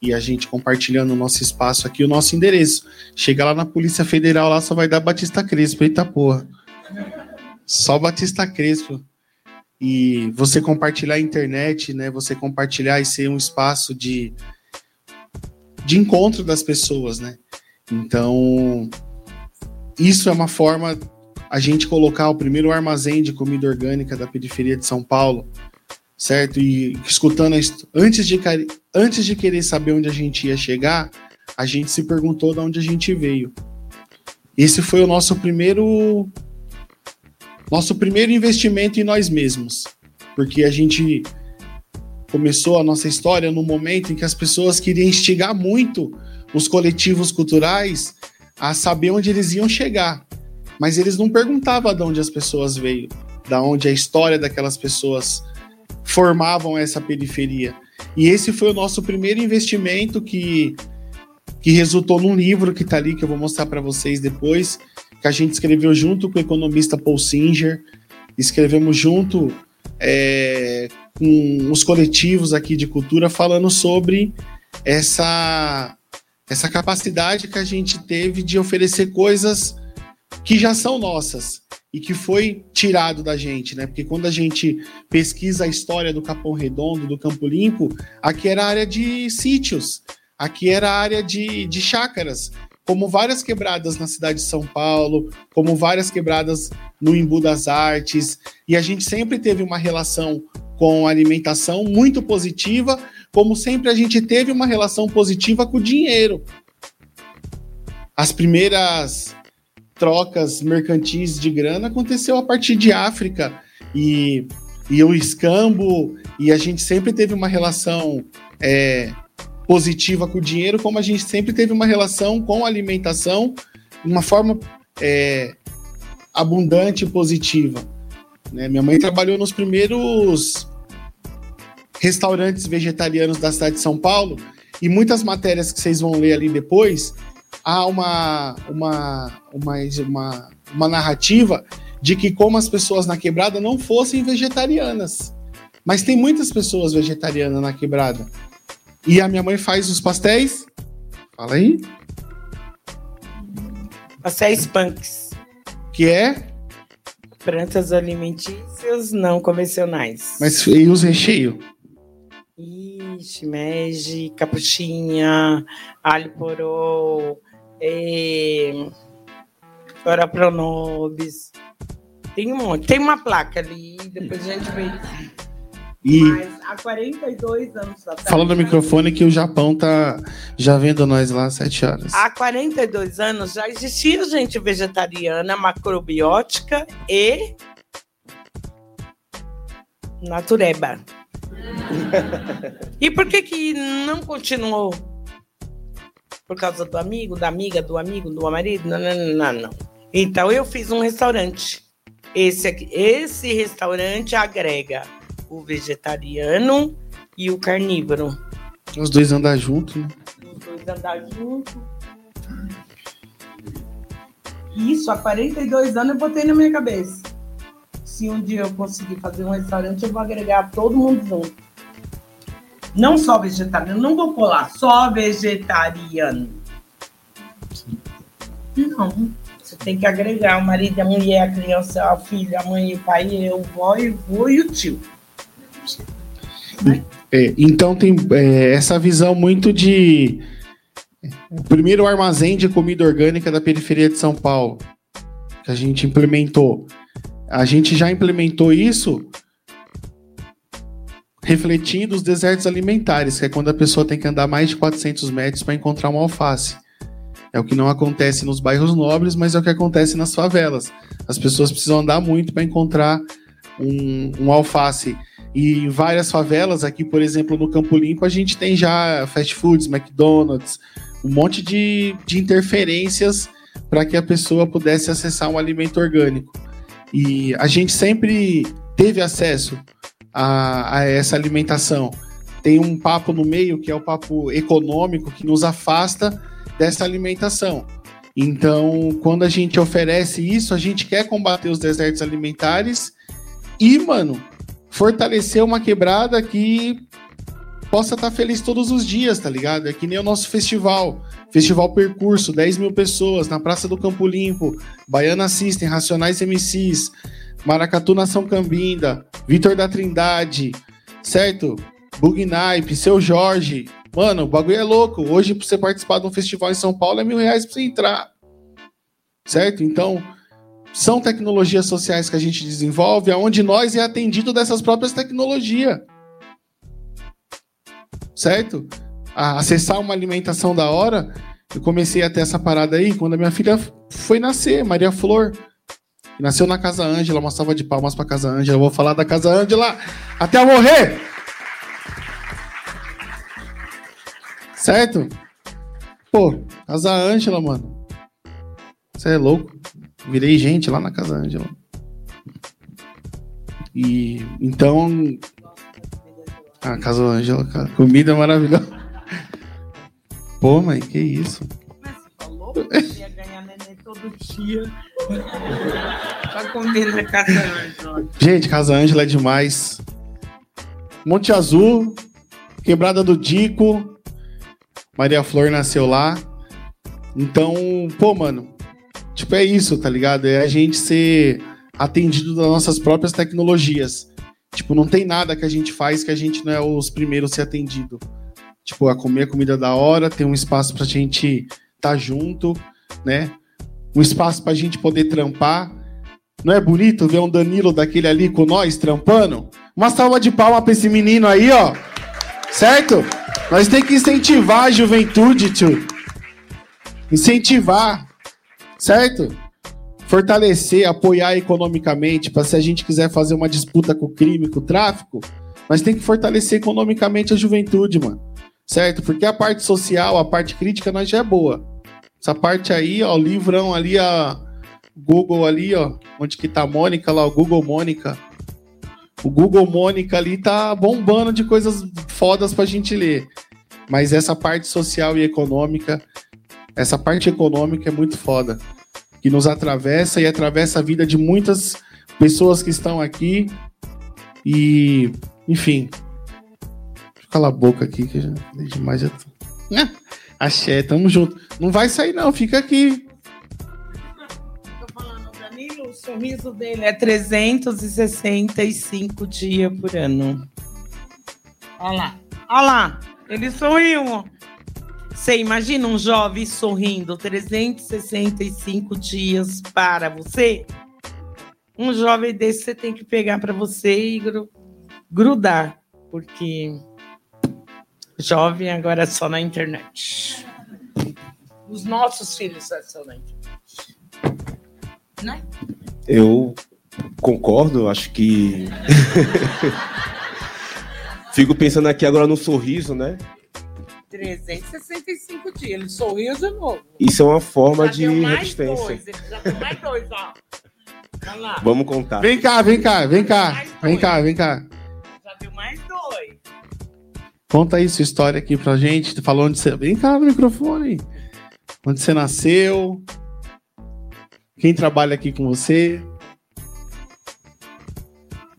e a gente compartilhando o nosso espaço aqui, o nosso endereço. Chega lá na Polícia Federal, lá só vai dar Batista Crespo, eita porra. Só Batista Crespo. E você compartilhar a internet, né? Você compartilhar e ser um espaço de, de encontro das pessoas, né? Então, isso é uma forma a gente colocar o primeiro armazém de comida orgânica da periferia de São Paulo certo? E escutando antes de, antes de querer saber onde a gente ia chegar, a gente se perguntou de onde a gente veio. Esse foi o nosso primeiro nosso primeiro investimento em nós mesmos, porque a gente começou a nossa história no momento em que as pessoas queriam instigar muito os coletivos culturais a saber onde eles iam chegar, mas eles não perguntavam de onde as pessoas veio, da onde a história daquelas pessoas formavam essa periferia. E esse foi o nosso primeiro investimento que, que resultou num livro que está ali, que eu vou mostrar para vocês depois, que a gente escreveu junto com o economista Paul Singer, escrevemos junto é, com os coletivos aqui de cultura, falando sobre essa, essa capacidade que a gente teve de oferecer coisas que já são nossas e que foi tirado da gente, né? Porque quando a gente pesquisa a história do Capão Redondo, do Campo Limpo, aqui era área de sítios, aqui era área de, de chácaras, como várias quebradas na cidade de São Paulo, como várias quebradas no Embu das Artes, e a gente sempre teve uma relação com a alimentação muito positiva, como sempre a gente teve uma relação positiva com o dinheiro. As primeiras trocas mercantis de grana aconteceu a partir de África e, e o escambo, e a gente sempre teve uma relação é, positiva com o dinheiro, como a gente sempre teve uma relação com a alimentação, uma forma é, abundante e positiva. Né? Minha mãe trabalhou nos primeiros restaurantes vegetarianos da cidade de São Paulo, e muitas matérias que vocês vão ler ali depois há uma, uma, uma, uma, uma narrativa de que como as pessoas na quebrada não fossem vegetarianas. Mas tem muitas pessoas vegetarianas na quebrada. E a minha mãe faz os pastéis. Fala aí. Pastéis punks. Que é? Plantas alimentícias não convencionais. Mas e os recheios? shimeji, capuchinha, alho porô, é, ora pronobis. Tem um monte. Tem uma placa ali, depois a gente vê. E Mas há 42 anos atrás. fala no microfone que o Japão tá já vendo nós lá às 7 horas. Há 42 anos já existia gente vegetariana, macrobiótica e natureba. E por que que não continuou? Por causa do amigo, da amiga, do amigo, do marido? Não, não, não, não. Então eu fiz um restaurante. Esse, aqui, esse restaurante agrega o vegetariano e o carnívoro. Os dois andar juntos, né? Os dois andar juntos. Isso, há 42 anos eu botei na minha cabeça. Se um dia eu conseguir fazer um restaurante, eu vou agregar todo mundo junto. Não só vegetariano, não vou colar só vegetariano. Não. Você tem que agregar o marido, a mulher, a criança, o filho, a mãe, o pai, eu, o vó, o vô e o tio. É, então tem é, essa visão muito de o primeiro armazém de comida orgânica da periferia de São Paulo que a gente implementou. A gente já implementou isso refletindo os desertos alimentares, que é quando a pessoa tem que andar mais de 400 metros para encontrar uma alface. É o que não acontece nos bairros nobres, mas é o que acontece nas favelas. As pessoas precisam andar muito para encontrar um, um alface. E em várias favelas, aqui, por exemplo, no Campo Limpo, a gente tem já fast foods, McDonald's, um monte de, de interferências para que a pessoa pudesse acessar um alimento orgânico. E a gente sempre teve acesso a, a essa alimentação. Tem um papo no meio que é o papo econômico que nos afasta dessa alimentação. Então, quando a gente oferece isso, a gente quer combater os desertos alimentares e, mano, fortalecer uma quebrada que possa estar feliz todos os dias, tá ligado? É que nem o nosso festival. Festival Percurso, 10 mil pessoas na Praça do Campo Limpo, Baiana System, Racionais MCs, Maracatu Nação Cambinda, Vitor da Trindade, certo? Bug Seu Jorge. Mano, o bagulho é louco. Hoje, pra você participar de um festival em São Paulo, é mil reais pra você entrar. Certo? Então, são tecnologias sociais que a gente desenvolve, aonde nós é atendido dessas próprias tecnologias. Certo? A acessar uma alimentação da hora, eu comecei a ter essa parada aí quando a minha filha foi nascer, Maria Flor. Nasceu na Casa Ângela, uma salva de palmas pra Casa Ângela. Vou falar da Casa Ângela até eu morrer! Certo? Pô, Casa Ângela, mano. Você é louco. Virei gente lá na Casa Ângela. E então. A Casa Ângela, cara. Comida é maravilhosa. Pô, mãe, que isso? ia ganhar neném todo dia. na casa Ângela. Gente, Casa Ângela é demais. Monte Azul, Quebrada do Dico. Maria Flor nasceu lá. Então, pô, mano, tipo, é isso, tá ligado? É a gente ser atendido das nossas próprias tecnologias. Tipo, não tem nada que a gente faz que a gente não é os primeiros a ser atendido. Tipo, a comer a comida da hora, ter um espaço pra gente tá junto, né? Um espaço pra gente poder trampar. Não é bonito ver um Danilo daquele ali com nós trampando? Uma salva de palma pra esse menino aí, ó. Certo? Nós tem que incentivar a juventude, tio. Incentivar. Certo? Fortalecer, apoiar economicamente, para se a gente quiser fazer uma disputa com o crime, com o tráfico, nós tem que fortalecer economicamente a juventude, mano. Certo? Porque a parte social, a parte crítica, nós já é boa. Essa parte aí, ó, o livrão ali, a Google ali, ó, onde que tá a Mônica lá, o Google Mônica. O Google Mônica ali tá bombando de coisas fodas pra gente ler. Mas essa parte social e econômica, essa parte econômica é muito foda. Que nos atravessa e atravessa a vida de muitas pessoas que estão aqui. E, enfim. Cala a boca aqui, que já falei demais. Já tô... Ah, Axé, tamo junto. Não vai sair, não, fica aqui. Danilo, o sorriso dele é 365 dias por ano. Olha lá. Olha lá. Ele sorriu. Você imagina um jovem sorrindo 365 dias para você? Um jovem desse você tem que pegar para você e gru- grudar, porque jovem agora é só na internet. Os nossos filhos só são na internet. Né? Eu concordo, acho que. Fico pensando aqui agora no sorriso, né? 365 dias. Ele sorriu de novo. Isso é uma forma Já de deu mais resistência. dois. Ele já deu mais dois, ó. Olha lá. Vamos contar. Vem cá, vem cá, vem cá. Vem cá, vem cá. Já deu mais dois. Conta aí sua história aqui pra gente. Falou onde você. Vem cá no microfone. Onde você nasceu. Quem trabalha aqui com você.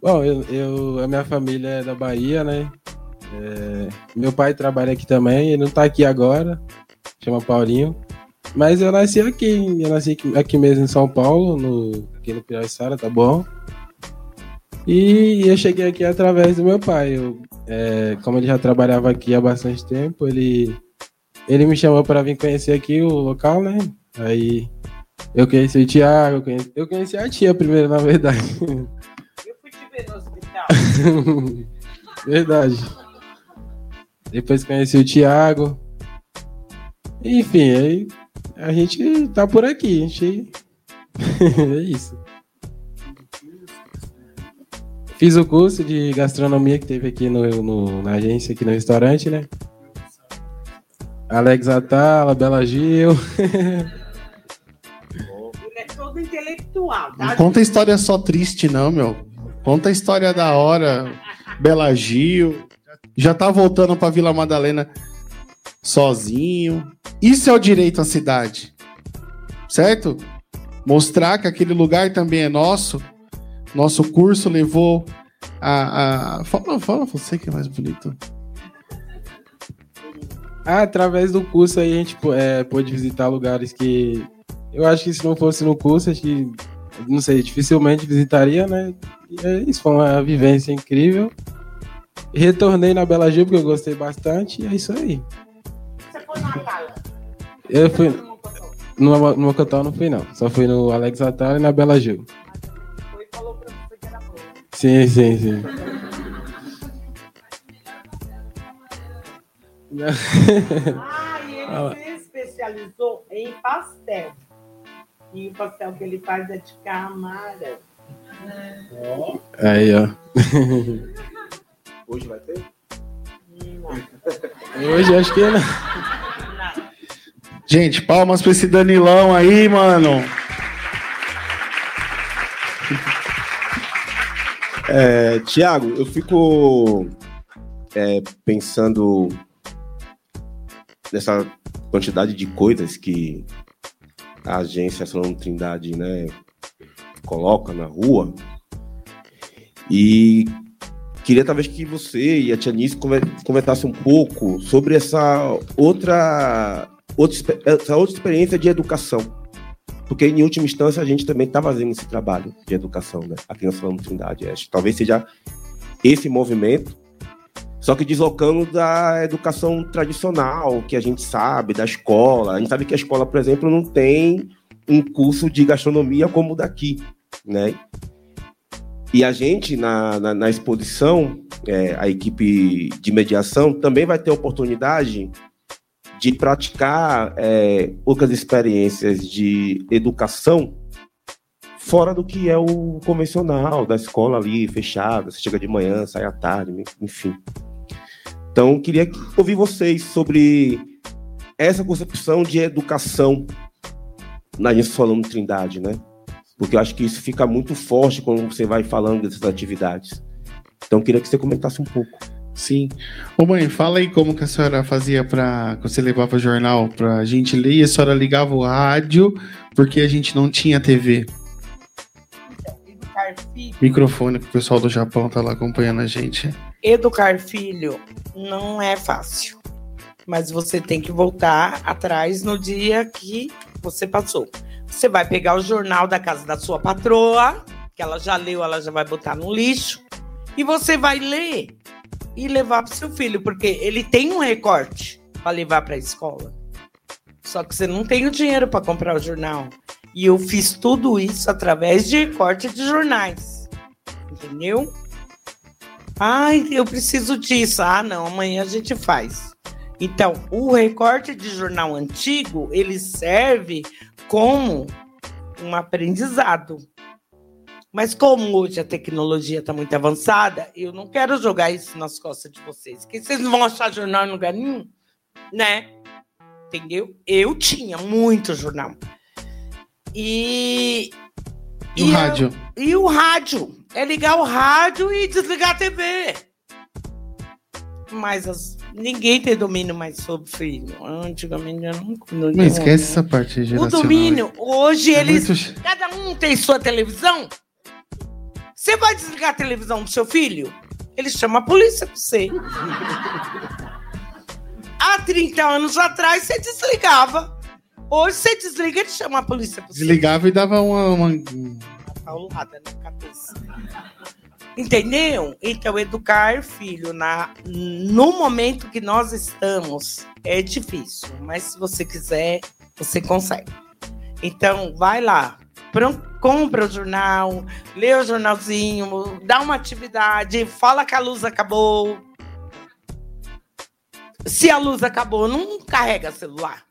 Bom, eu, eu- a minha família é da Bahia, né? É, meu pai trabalha aqui também, ele não tá aqui agora, chama Paulinho. Mas eu nasci aqui, eu nasci aqui, aqui mesmo em São Paulo, no, aqui no Piraiçara, tá bom? E eu cheguei aqui através do meu pai. Eu, é, como ele já trabalhava aqui há bastante tempo, ele, ele me chamou para vir conhecer aqui o local, né? Aí eu conheci o Thiago, eu conheci, eu conheci a tia primeiro, na verdade. Ver no hospital. Verdade. Depois conheci o Thiago. Enfim, aí A gente tá por aqui, a gente. é isso. Fiz o curso de gastronomia que teve aqui no, no- na agência, aqui no restaurante, né? Alex Atala, Bela Gil. Ele é todo intelectual, Não tá? conta história só triste, não, meu. Conta a história da hora. Bela Gil. Já tá voltando pra Vila Madalena sozinho. Isso é o direito à cidade. Certo? Mostrar que aquele lugar também é nosso. Nosso curso levou a. a... Fala, fala você que é mais bonito. Ah, através do curso aí a gente é, pôde visitar lugares que eu acho que se não fosse no curso, acho que, não sei, dificilmente visitaria, né? E é isso, foi uma vivência incrível. Retornei na Bela Gil porque eu gostei bastante e é isso aí. Eu fui. No, no Mocotó não fui, não. Só fui no Alex Atala e na Bela Gil. Sim, sim, sim. Ah, e Ah, ele se especializou em pastel. E o pastel que ele faz é de camara. Aí, ó. Hoje vai ter? Hoje acho que não. Gente, palmas pra esse Danilão aí, mano. É, Tiago, eu fico é, pensando nessa quantidade de coisas que a agência Solano Trindade né, coloca na rua. E queria talvez que você e a Tianice comentassem um pouco sobre essa outra, outra, essa outra experiência de educação. Porque, em última instância, a gente também está fazendo esse trabalho de educação, né? Aqui na Solano Trindade. Acho talvez seja esse movimento, só que deslocando da educação tradicional, que a gente sabe, da escola. A gente sabe que a escola, por exemplo, não tem um curso de gastronomia como o daqui, né? E a gente, na, na, na exposição, é, a equipe de mediação também vai ter oportunidade de praticar é, outras experiências de educação fora do que é o convencional da escola ali fechada, você chega de manhã, sai à tarde, enfim. Então, queria ouvir vocês sobre essa concepção de educação na gente falando Trindade, né? Porque eu acho que isso fica muito forte quando você vai falando dessas atividades. Então, queria que você comentasse um pouco. Sim. Ô mãe, fala aí como que a senhora fazia para você levava o jornal pra gente ler e a senhora ligava o rádio porque a gente não tinha TV. Educar filho, Microfone que o pessoal do Japão tá lá acompanhando a gente. educar filho não é fácil. Mas você tem que voltar atrás no dia que você passou. Você vai pegar o jornal da casa da sua patroa, que ela já leu, ela já vai botar no lixo, e você vai ler e levar para seu filho, porque ele tem um recorte para levar para a escola. Só que você não tem o dinheiro para comprar o jornal. E eu fiz tudo isso através de recorte de jornais. Entendeu? Ai, eu preciso disso. Ah, não, amanhã a gente faz. Então, o recorte de jornal antigo, ele serve como um aprendizado. Mas como hoje a tecnologia está muito avançada, eu não quero jogar isso nas costas de vocês. Que vocês não vão achar jornal em lugar nenhum, né? Entendeu? Eu tinha muito jornal. E. E o rádio? e o rádio. É ligar o rádio e desligar a TV. Mas as- ninguém tem domínio mais sobre filho. Antigamente eu não. não Não esquece essa parte O geracional. domínio, hoje É eles. muito- Cada um tem sua televisão. Você vai desligar a televisão do seu filho? Ele chama a polícia pra você. Há 30 anos atrás você desligava. Hoje você desliga e ele chama a polícia pra você. Desligava e dava uma. uma- paulada na cabeça. Entendeu? Então, educar filho na, no momento que nós estamos é difícil, mas se você quiser, você consegue. Então, vai lá, compra o jornal, lê o jornalzinho, dá uma atividade, fala que a luz acabou. Se a luz acabou, não carrega celular.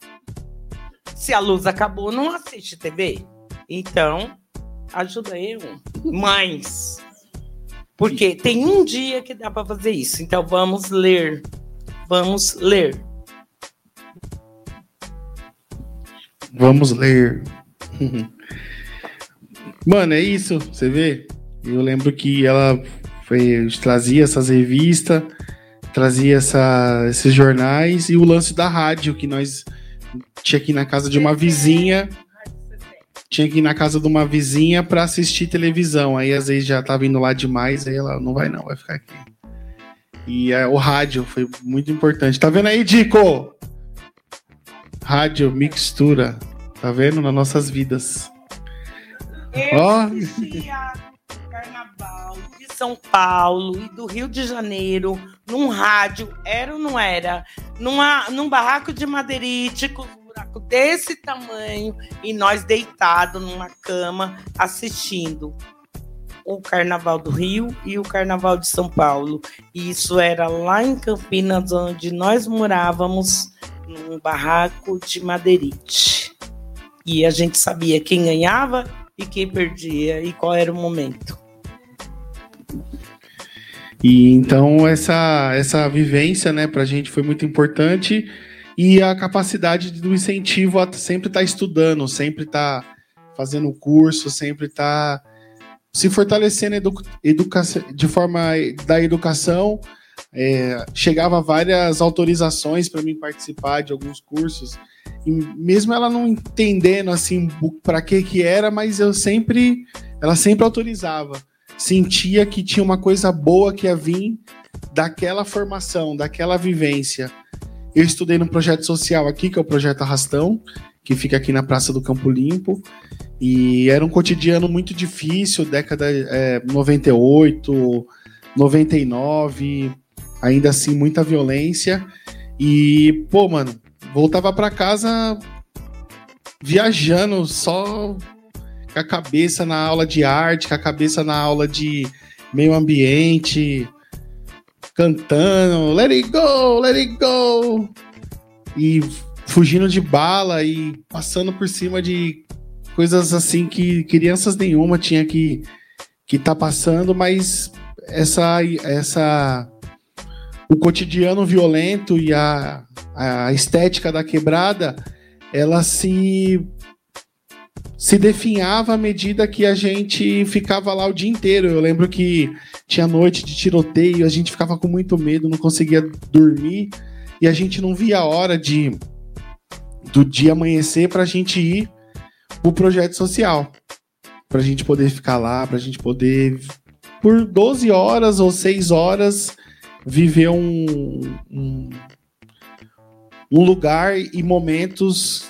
Se a luz acabou, não assiste TV. Então, ajuda eu. Mães. Porque tem um dia que dá para fazer isso. Então vamos ler. Vamos ler. Vamos ler. Mano, é isso, você vê? Eu lembro que ela foi, trazia essas revistas, trazia essa, esses jornais e o lance da rádio, que nós tinha aqui na casa de uma vizinha. Tinha que ir na casa de uma vizinha para assistir televisão. Aí às vezes já tava indo lá demais, aí ela não vai não, vai ficar aqui. E é, o rádio foi muito importante. Tá vendo aí, Dico? Rádio, mixtura. Tá vendo? Nas nossas vidas. Eu Ó. Carnaval de São Paulo e do Rio de Janeiro num rádio, era ou não era? Numa, num barraco de madeirite com buraco desse tamanho e nós deitados numa cama assistindo o Carnaval do Rio e o Carnaval de São Paulo. E isso era lá em Campinas, onde nós morávamos, num barraco de madeirite. E a gente sabia quem ganhava e quem perdia e qual era o momento. E então essa, essa vivência, né, pra gente foi muito importante e a capacidade do incentivo a sempre estar estudando, sempre estar fazendo curso, sempre estar se fortalecendo edu educa de forma da educação. É, chegava várias autorizações para mim participar de alguns cursos e mesmo ela não entendendo assim para que que era, mas eu sempre ela sempre autorizava sentia que tinha uma coisa boa que ia vir daquela formação, daquela vivência. Eu estudei num projeto social aqui, que é o Projeto Arrastão, que fica aqui na Praça do Campo Limpo, e era um cotidiano muito difícil, década é, 98, 99, ainda assim, muita violência. E, pô, mano, voltava para casa viajando só com a cabeça na aula de arte, com a cabeça na aula de meio ambiente, cantando, let it go, let it go, e fugindo de bala e passando por cima de coisas assim que crianças nenhuma tinha que que tá passando, mas essa essa o cotidiano violento e a, a estética da quebrada, ela se se definhava à medida que a gente ficava lá o dia inteiro. Eu lembro que tinha noite de tiroteio, a gente ficava com muito medo, não conseguia dormir e a gente não via a hora de do dia amanhecer para a gente ir pro projeto social, para a gente poder ficar lá, para a gente poder por 12 horas ou 6 horas viver um, um, um lugar e momentos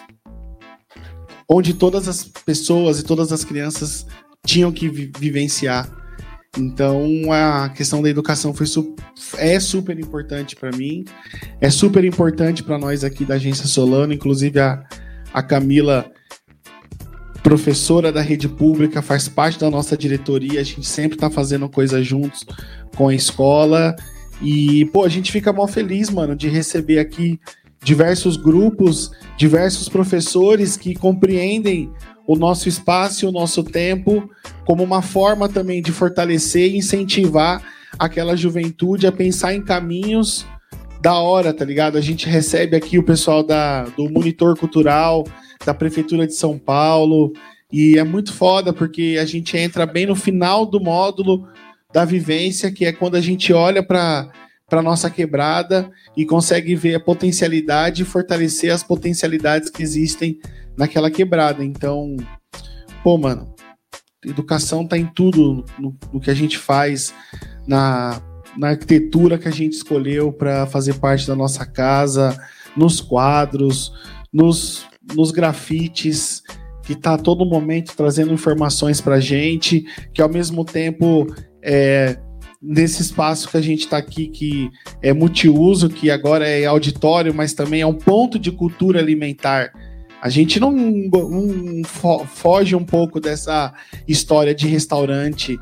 onde todas as pessoas e todas as crianças tinham que vi vivenciar. Então a questão da educação foi su é super importante para mim, é super importante para nós aqui da agência Solano, inclusive a, a Camila, professora da rede pública, faz parte da nossa diretoria, a gente sempre está fazendo coisas juntos com a escola. E pô, a gente fica mal feliz, mano, de receber aqui diversos grupos, diversos professores que compreendem o nosso espaço e o nosso tempo como uma forma também de fortalecer e incentivar aquela juventude a pensar em caminhos da hora, tá ligado? A gente recebe aqui o pessoal da, do Monitor Cultural, da Prefeitura de São Paulo, e é muito foda porque a gente entra bem no final do módulo da vivência, que é quando a gente olha para para nossa quebrada e consegue ver a potencialidade e fortalecer as potencialidades que existem naquela quebrada. Então, pô, mano, educação tá em tudo no, no que a gente faz, na, na arquitetura que a gente escolheu para fazer parte da nossa casa, nos quadros, nos, nos grafites, que tá a todo momento trazendo informações pra gente, que ao mesmo tempo é, nesse espaço que a gente está aqui, que é multiuso, que agora é auditório, mas também é um ponto de cultura alimentar. A gente não, não fo foge um pouco dessa história de restaurante,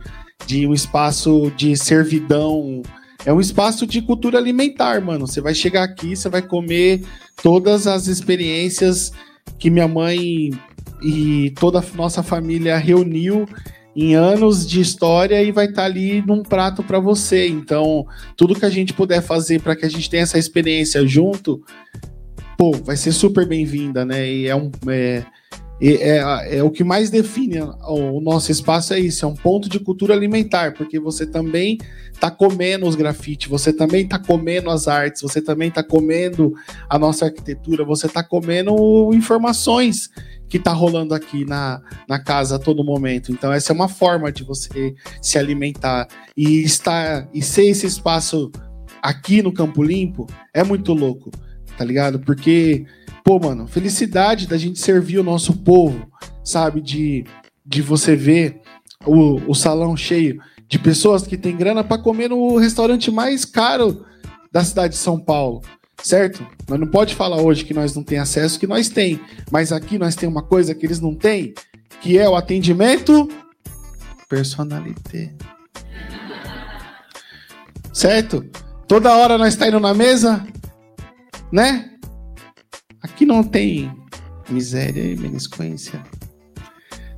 de um espaço de servidão. É um espaço de cultura alimentar, mano. Você vai chegar aqui, você vai comer todas as experiências que minha mãe e toda a nossa família reuniu em anos de história e vai estar ali num prato para você. Então, tudo que a gente puder fazer para que a gente tenha essa experiência junto, pô, vai ser super bem-vinda, né? E é um é, é, é o que mais define o nosso espaço é isso, é um ponto de cultura alimentar, porque você também está comendo os grafites, você também está comendo as artes, você também está comendo a nossa arquitetura, você está comendo informações que está rolando aqui na, na casa a todo momento. Então, essa é uma forma de você se alimentar e estar e ser esse espaço aqui no Campo Limpo é muito louco, tá ligado? Porque Pô, mano, felicidade da gente servir o nosso povo, sabe? De, de você ver o, o salão cheio de pessoas que têm grana para comer no restaurante mais caro da cidade de São Paulo, certo? Nós não pode falar hoje que nós não tem acesso, que nós tem, mas aqui nós tem uma coisa que eles não têm, que é o atendimento personalité. Certo? Toda hora nós está indo na mesa, né? Aqui não tem miséria e menisquência.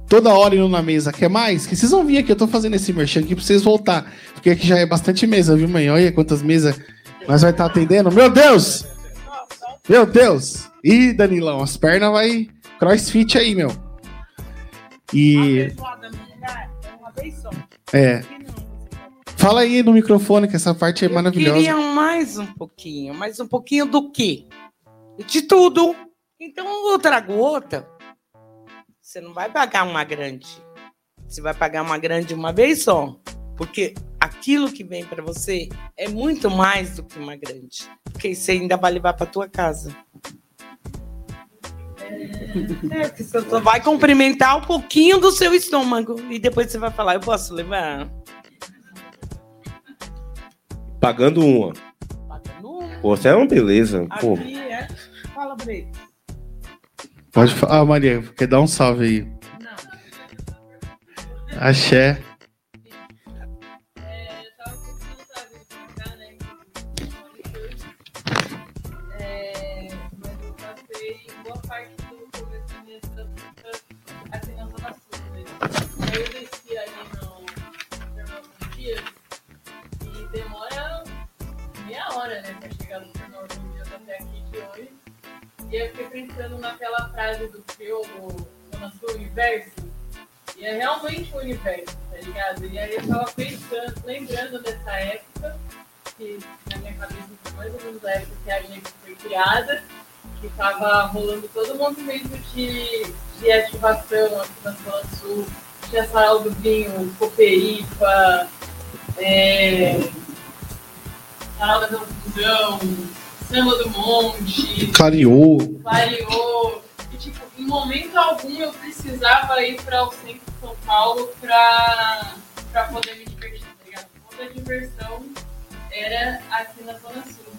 Toda hora indo na mesa. Quer mais? Que vocês vão vir aqui. Eu tô fazendo esse merchan aqui pra vocês voltar. Porque aqui já é bastante mesa, viu, mãe? Olha quantas mesas nós vai estar tá atendendo. Meu Deus! Meu Deus! Ih, Danilão, as pernas vai crossfit aí, meu. E. É. Fala aí no microfone que essa parte é maravilhosa. Queria mais um pouquinho, mais um pouquinho do quê? De tudo. Então eu trago outra. Você não vai pagar uma grande. Você vai pagar uma grande uma vez só. Porque aquilo que vem para você é muito mais do que uma grande. Porque você ainda vai levar para tua casa. É, porque você só vai cumprimentar um pouquinho do seu estômago. E depois você vai falar, eu posso levar? Pagando uma. Pagando uma. Pô, você é uma beleza. Aqui pô. é Fala. Pode falar, ah, Maria, quer dar um salve aí? Não. Axé. E eu fiquei pensando naquela frase do filme Sul Universo. E é realmente o universo, tá ligado? E aí eu tava pensando, lembrando dessa época, que na minha cabeça foi mais ou menos a época que a gente foi criada, que tava rolando todo o movimento de, de ativação aqui na Zona Sul. Tinha Sarau do Vinho, Coperifa, é, Sarau da Confusão, Samba do Monte. Clareou. Clareou. E, tipo, em momento algum eu precisava ir para o centro de São Paulo para poder me divertir, tá ligado? Toda a diversão era aqui na Zona Sul.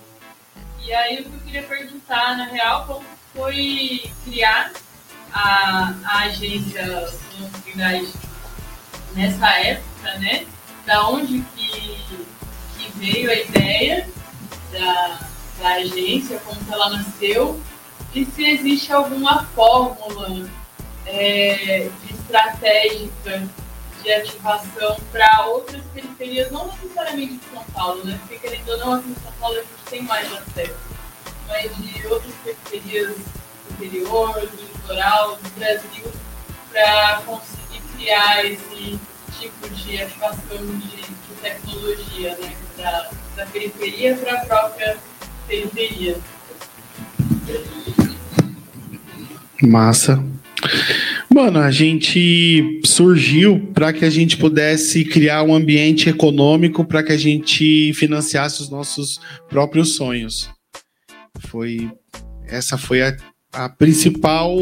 E aí o que eu queria perguntar, na real, como foi criar a, a agência Trindade nessa época, né? Da onde que, que veio a ideia da, da agência, como ela nasceu, e se existe alguma fórmula é, estratégica de ativação para outras periferias, não necessariamente de São Paulo, né? Porque querendo ou não, aqui em São Paulo a gente tem mais acesso, mas de outras periferias do interior, do litoral, do Brasil, para conseguir criar esse tipo de ativação de, de tecnologia, né? Da, da periferia para a própria Massa. Mano, a gente surgiu para que a gente pudesse criar um ambiente econômico para que a gente financiasse os nossos próprios sonhos. Foi essa foi a, a principal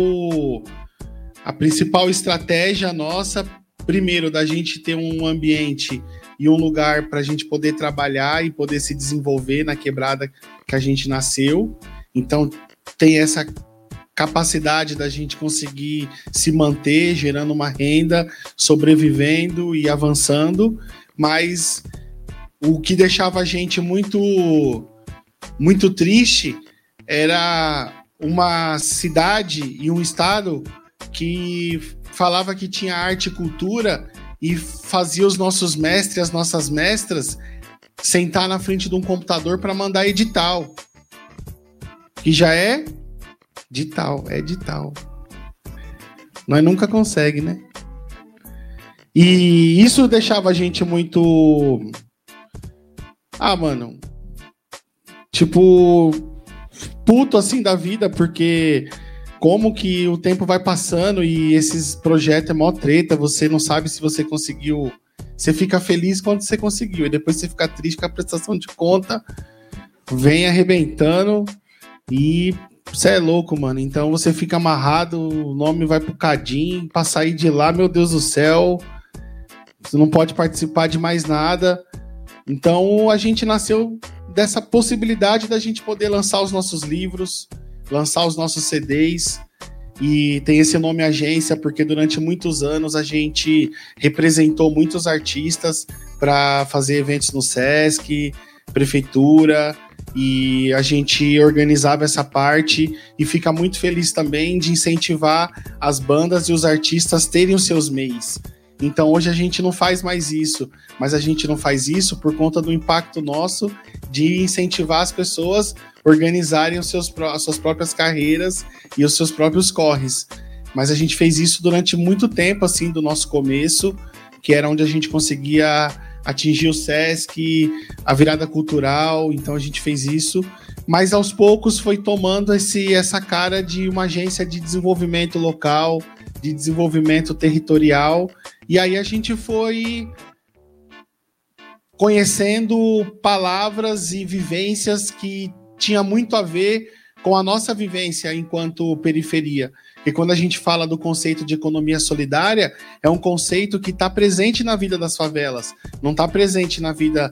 a principal estratégia nossa, primeiro da gente ter um ambiente e um lugar para a gente poder trabalhar e poder se desenvolver na quebrada que a gente nasceu. Então, tem essa capacidade da gente conseguir se manter, gerando uma renda, sobrevivendo e avançando, mas o que deixava a gente muito muito triste era uma cidade e um estado que falava que tinha arte e cultura e fazia os nossos mestres, as nossas mestras sentar na frente de um computador para mandar edital. Que já é edital, é edital. Nós nunca consegue, né? E isso deixava a gente muito ah, mano, tipo puto assim da vida, porque como que o tempo vai passando e esses projetos é mó treta, você não sabe se você conseguiu. Você fica feliz quando você conseguiu, e depois você fica triste com a prestação de conta, vem arrebentando e você é louco, mano. Então você fica amarrado, o nome vai pro Cadim, pra sair de lá, meu Deus do céu, você não pode participar de mais nada. Então a gente nasceu dessa possibilidade da gente poder lançar os nossos livros, lançar os nossos CDs. E tem esse nome agência porque durante muitos anos a gente representou muitos artistas para fazer eventos no SESC, prefeitura, e a gente organizava essa parte e fica muito feliz também de incentivar as bandas e os artistas terem os seus MEIs. Então hoje a gente não faz mais isso, mas a gente não faz isso por conta do impacto nosso de incentivar as pessoas organizarem os seus, as suas próprias carreiras e os seus próprios corres. Mas a gente fez isso durante muito tempo, assim, do nosso começo, que era onde a gente conseguia atingir o SESC, a virada cultural, então a gente fez isso. Mas aos poucos foi tomando esse, essa cara de uma agência de desenvolvimento local, de desenvolvimento territorial, e aí a gente foi conhecendo palavras e vivências que tinha muito a ver com a nossa vivência enquanto periferia. E quando a gente fala do conceito de economia solidária, é um conceito que está presente na vida das favelas, não está presente na vida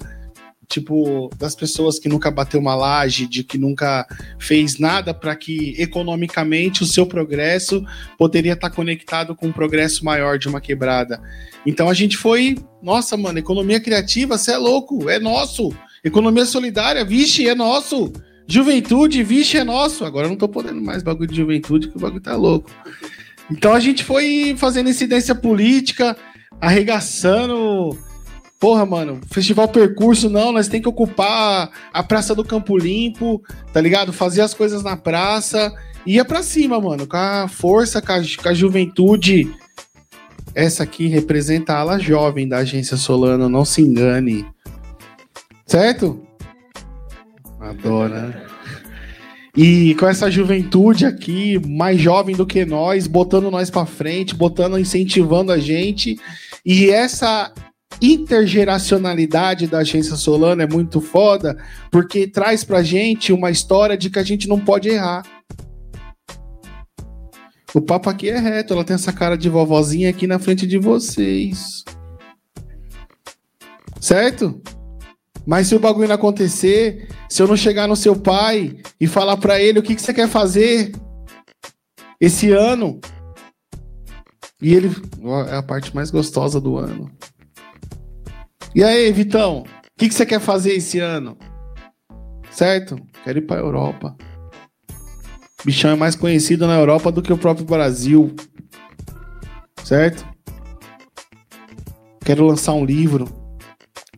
tipo, das pessoas que nunca bateu uma laje, de que nunca fez nada para que economicamente o seu progresso poderia estar tá conectado com um progresso maior de uma quebrada. Então a gente foi, nossa, mano, economia criativa, você é louco, é nosso. Economia solidária, vixe, é nosso. Juventude, vixe, é nosso. Agora eu não tô podendo mais bagulho de juventude, que o bagulho tá louco. Então a gente foi fazendo incidência política, arregaçando Porra, mano, festival percurso, não, nós tem que ocupar a Praça do Campo Limpo, tá ligado? Fazer as coisas na praça. Ia pra cima, mano, com a força, com a, com a juventude. Essa aqui representa a ala jovem da agência Solano, não se engane. Certo? Adora. Né? E com essa juventude aqui, mais jovem do que nós, botando nós para frente, botando, incentivando a gente. E essa intergeracionalidade da agência Solano é muito foda, porque traz pra gente uma história de que a gente não pode errar. O papo aqui é reto, ela tem essa cara de vovozinha aqui na frente de vocês. Certo? Mas se o bagulho não acontecer, se eu não chegar no seu pai e falar para ele o que, que você quer fazer esse ano, e ele. É a parte mais gostosa do ano. E aí, Vitão, o que, que você quer fazer esse ano? Certo? Quero ir pra Europa. Bichão é mais conhecido na Europa do que o próprio Brasil. Certo? Quero lançar um livro.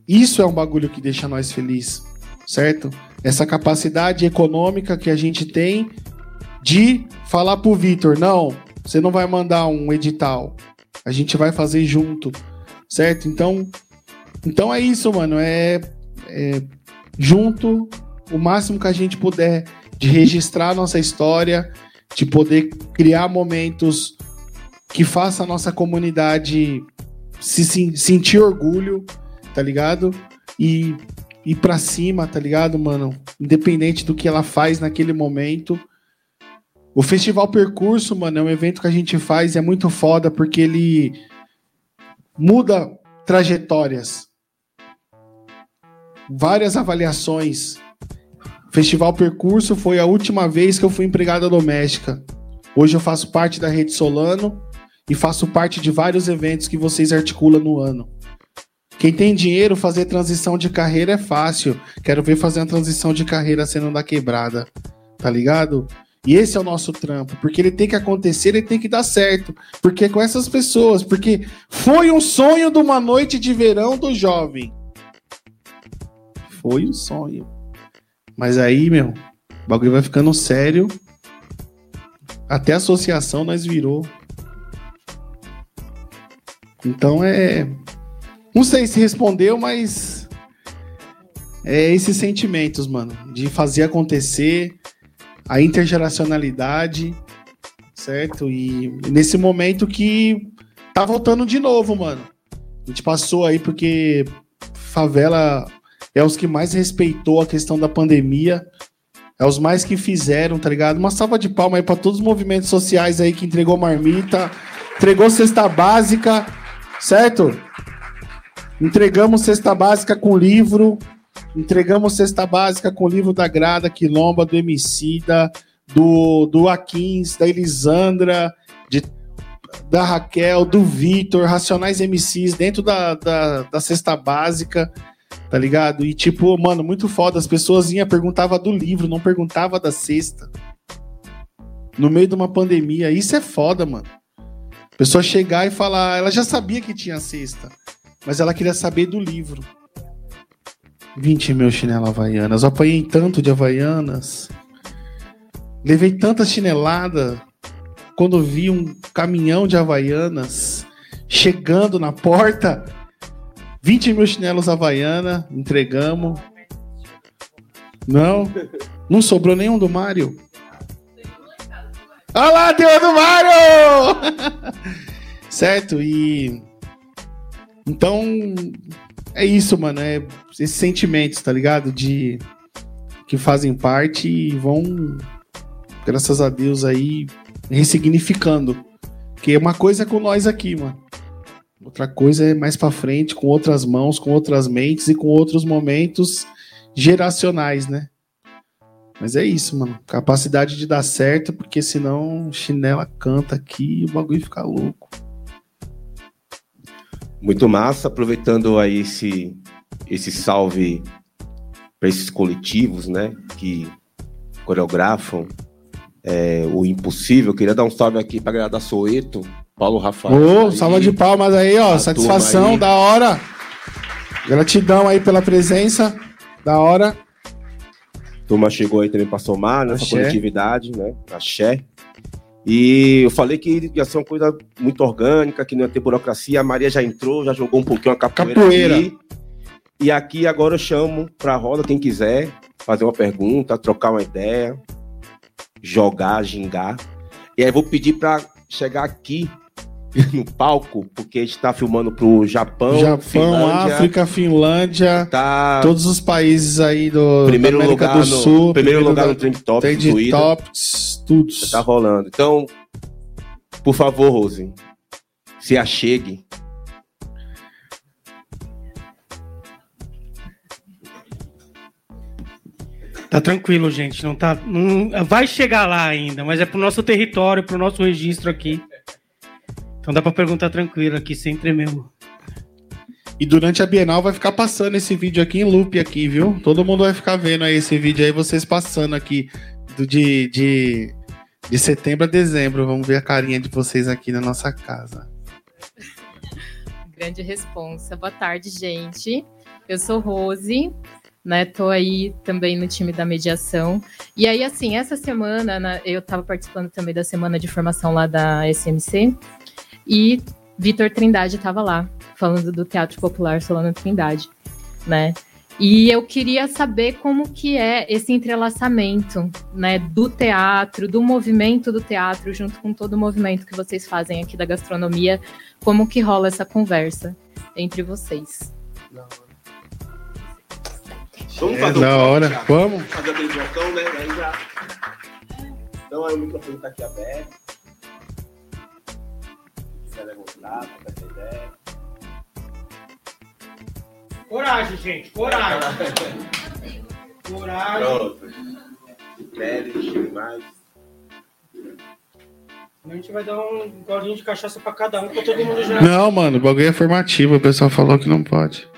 Isso é um bagulho que deixa nós felizes. Certo? Essa capacidade econômica que a gente tem de falar pro Vitor: não, você não vai mandar um edital. A gente vai fazer junto. Certo? Então, então é isso, mano. É, é junto o máximo que a gente puder de registrar a nossa história, de poder criar momentos que faça a nossa comunidade se, se sentir orgulho, tá ligado? E ir pra cima, tá ligado, mano? Independente do que ela faz naquele momento. O Festival Percurso, mano, é um evento que a gente faz e é muito foda porque ele muda trajetórias várias avaliações. Festival Percurso foi a última vez que eu fui empregada doméstica. Hoje eu faço parte da Rede Solano e faço parte de vários eventos que vocês articulam no ano. Quem tem dinheiro, fazer transição de carreira é fácil. Quero ver fazer uma transição de carreira sendo da quebrada. Tá ligado? E esse é o nosso trampo, porque ele tem que acontecer, ele tem que dar certo. Porque é com essas pessoas, porque foi um sonho de uma noite de verão do jovem. Foi um sonho. Mas aí, meu, o bagulho vai ficando sério. Até a associação nós virou. Então é. Não sei se respondeu, mas. É esses sentimentos, mano. De fazer acontecer a intergeracionalidade, certo? E nesse momento que tá voltando de novo, mano. A gente passou aí porque favela é os que mais respeitou a questão da pandemia. É os mais que fizeram, tá ligado? Uma salva de palma aí pra todos os movimentos sociais aí que entregou marmita, entregou cesta básica, certo? Entregamos cesta básica com livro, entregamos cesta básica com livro da Grada, Quilomba, do Emicida, do, do Aquins, da Elisandra, de, da Raquel, do Vitor, Racionais MCs dentro da, da, da cesta básica, tá ligado? E tipo, mano, muito foda. As pessoas iam, perguntava do livro, não perguntava da cesta. No meio de uma pandemia. Isso é foda, mano. A pessoa chegar e falar, ela já sabia que tinha cesta, mas ela queria saber do livro. 20 mil chinelas havaianas. Eu apanhei tanto de havaianas. Levei tanta chinelada quando vi um caminhão de havaianas chegando na porta. 20 mil chinelos havaiana, entregamos. Não, não sobrou nenhum do Mário. Olha lá, tem o do Mário! certo? E. Então, é isso, mano. É esses sentimentos, tá ligado? De. Que fazem parte e vão, graças a Deus, aí, ressignificando. Que uma coisa é com nós aqui, mano. Outra coisa é mais pra frente, com outras mãos, com outras mentes e com outros momentos geracionais, né? Mas é isso, mano. Capacidade de dar certo, porque senão chinela canta aqui e o bagulho fica louco. Muito massa, aproveitando aí esse, esse salve para esses coletivos, né, que coreografam é, o impossível. Queria dar um salve aqui para galera da Soeto, Paulo Rafael. Ô, aí, salva de palmas aí, ó. a Satisfação, aí. da hora. Gratidão aí pela presença. Da hora. turma chegou aí também para somar nessa Axé. coletividade, né? Axé. E eu falei que ia ser uma coisa muito orgânica, que não ia ter burocracia. A Maria já entrou, já jogou um pouquinho a capoeira. Capoeira. aqui. E aqui agora eu chamo pra roda quem quiser fazer uma pergunta, trocar uma ideia, jogar, gingar. E aí eu vou pedir pra chegar aqui no palco, porque a gente tá filmando pro Japão, Japão, Finlândia, África, Finlândia. Tá. Todos os países aí do Primeiro da América lugar do no- Sul. primeiro lugar da- no Trend Topics Trend do Ida. Topics, tudo. Tá rolando. Então, por favor, Rose, se achegue. Tá tranquilo, gente. Não tá. Não, vai chegar lá ainda, mas é pro nosso território, pro nosso registro aqui. Então dá pra perguntar tranquilo aqui, sem tremer. E durante a Bienal vai ficar passando esse vídeo aqui em loop aqui, viu? Todo mundo vai ficar vendo aí esse vídeo aí, vocês passando aqui do, de, de, de setembro a dezembro. Vamos ver a carinha de vocês aqui na nossa casa. Grande responsa. Boa tarde, gente. Eu sou Rose, né? Tô aí também no time da mediação. E aí, assim, essa semana né, eu tava participando também da semana de formação lá da SMC e Vitor Trindade estava lá, falando do Teatro Popular Solano Trindade, né? E eu queria saber como que é esse entrelaçamento, né, do teatro, do movimento do teatro, junto com todo o movimento que vocês fazem aqui da gastronomia, como que rola essa conversa entre vocês. Vamos É, fazer da um hora. Vamos. fazer blocão, né? Aí já. Então aí o microfone tá aqui aberto. Essa ideia. Coragem, gente, coragem. Coragem. Pronto. Pele, mais. A gente vai dar um golinho de cachaça pra cada um, pra todo mundo já. Não, mano, o bagulho é formativo. O pessoal falou que não pode.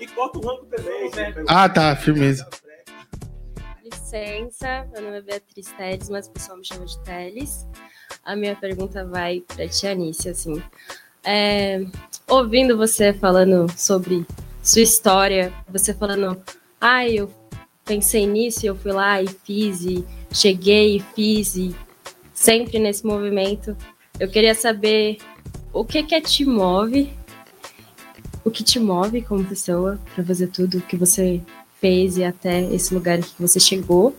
E corta o rango também. Ah, tá, firmeza. licença, meu nome é Beatriz Teles, mas o pessoal me chama de Teles. A minha pergunta vai para a Tia Anice, assim. É, ouvindo você falando sobre sua história, você falando, ah, eu pensei nisso, eu fui lá e fiz, e cheguei e fiz, e sempre nesse movimento. Eu queria saber o que que te move, o que te move como pessoa para fazer tudo que você fez e até esse lugar que você chegou.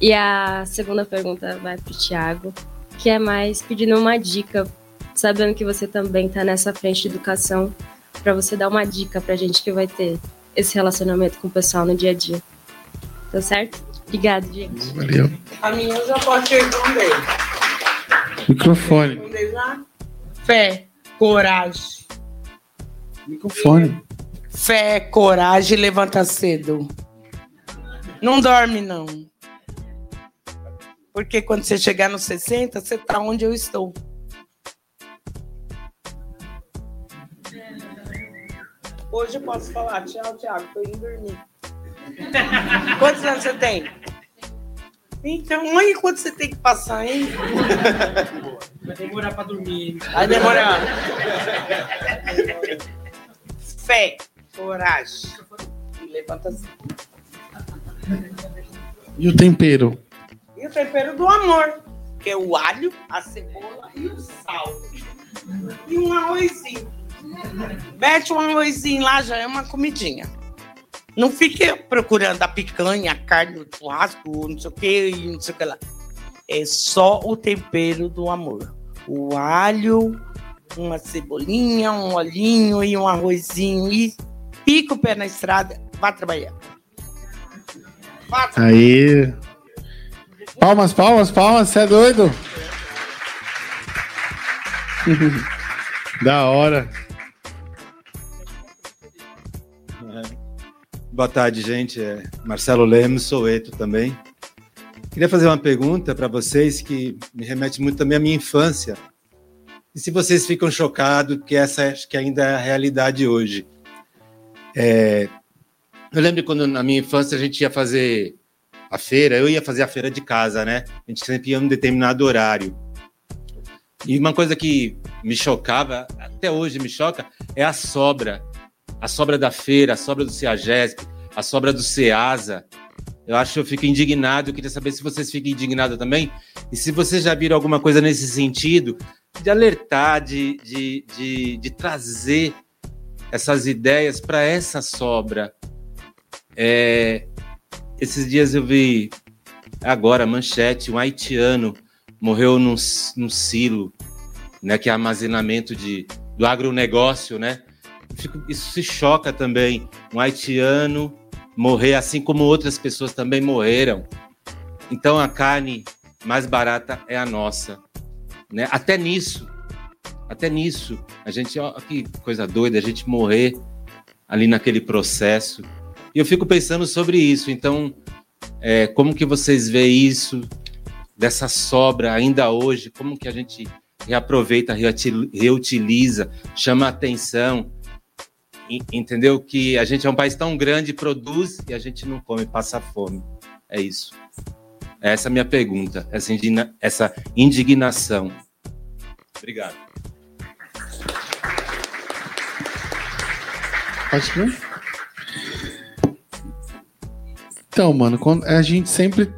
E a segunda pergunta vai para o Tiago, que é mais pedindo uma dica, sabendo que você também está nessa frente de educação, para você dar uma dica para a gente que vai ter esse relacionamento com o pessoal no dia a dia. Tá certo? Obrigada, gente. Valeu. A minha eu já posso responder. Microfone. Responder já? Fé, coragem. Microfone. Fé, coragem, levanta cedo. Não dorme, não. Porque quando você chegar nos 60, você tá onde eu estou. Hoje eu posso falar, tchau, Thiago, tô indo dormir. Quantos anos você tem? Então, olha quanto você tem que passar, hein? Vai demorar pra dormir. Vai demorar. Fé, coragem. E levanta cedo. E o tempero? E o tempero do amor, que é o alho, a cebola e o sal. E um arrozinho. Mete um arrozinho lá, já é uma comidinha. Não fique procurando a picanha, a carne, o churrasco, não sei o que, e não sei o que lá. É só o tempero do amor. O alho, uma cebolinha, um olhinho e um arrozinho. E pica o pé na estrada, vá trabalhar. Aí. Palmas, palmas, palmas, você é doido? da hora. Boa tarde, gente. É Marcelo Lemos, Soueto também. Queria fazer uma pergunta para vocês que me remete muito também à minha infância. E se vocês ficam chocados que essa acho que ainda é a realidade hoje. É, eu lembro quando na minha infância a gente ia fazer a feira, eu ia fazer a feira de casa, né? A gente sempre ia num determinado horário. E uma coisa que me chocava, até hoje me choca, é a sobra. A sobra da feira, a sobra do CEAGESP, a sobra do CEASA. Eu acho que eu fico indignado. Eu queria saber se vocês ficam indignados também. E se vocês já viram alguma coisa nesse sentido, de alertar, de, de, de, de trazer essas ideias para essa sobra. É, esses dias eu vi agora manchete, um haitiano morreu num, num silo, né, que é armazenamento de, do agronegócio, né? Isso se choca também. Um haitiano morrer, assim como outras pessoas também morreram. Então a carne mais barata é a nossa, né? Até nisso, até nisso, a gente, ó, que coisa doida, a gente morrer ali naquele processo. E eu fico pensando sobre isso. Então, é, como que vocês veem isso dessa sobra ainda hoje? Como que a gente reaproveita, reutil- reutiliza, chama atenção? Entendeu? Que a gente é um país tão grande, produz e a gente não come, passa fome. É isso. Essa é a minha pergunta, essa, indigna- essa indignação. Obrigado. Pode ir? Então, mano, a gente sempre.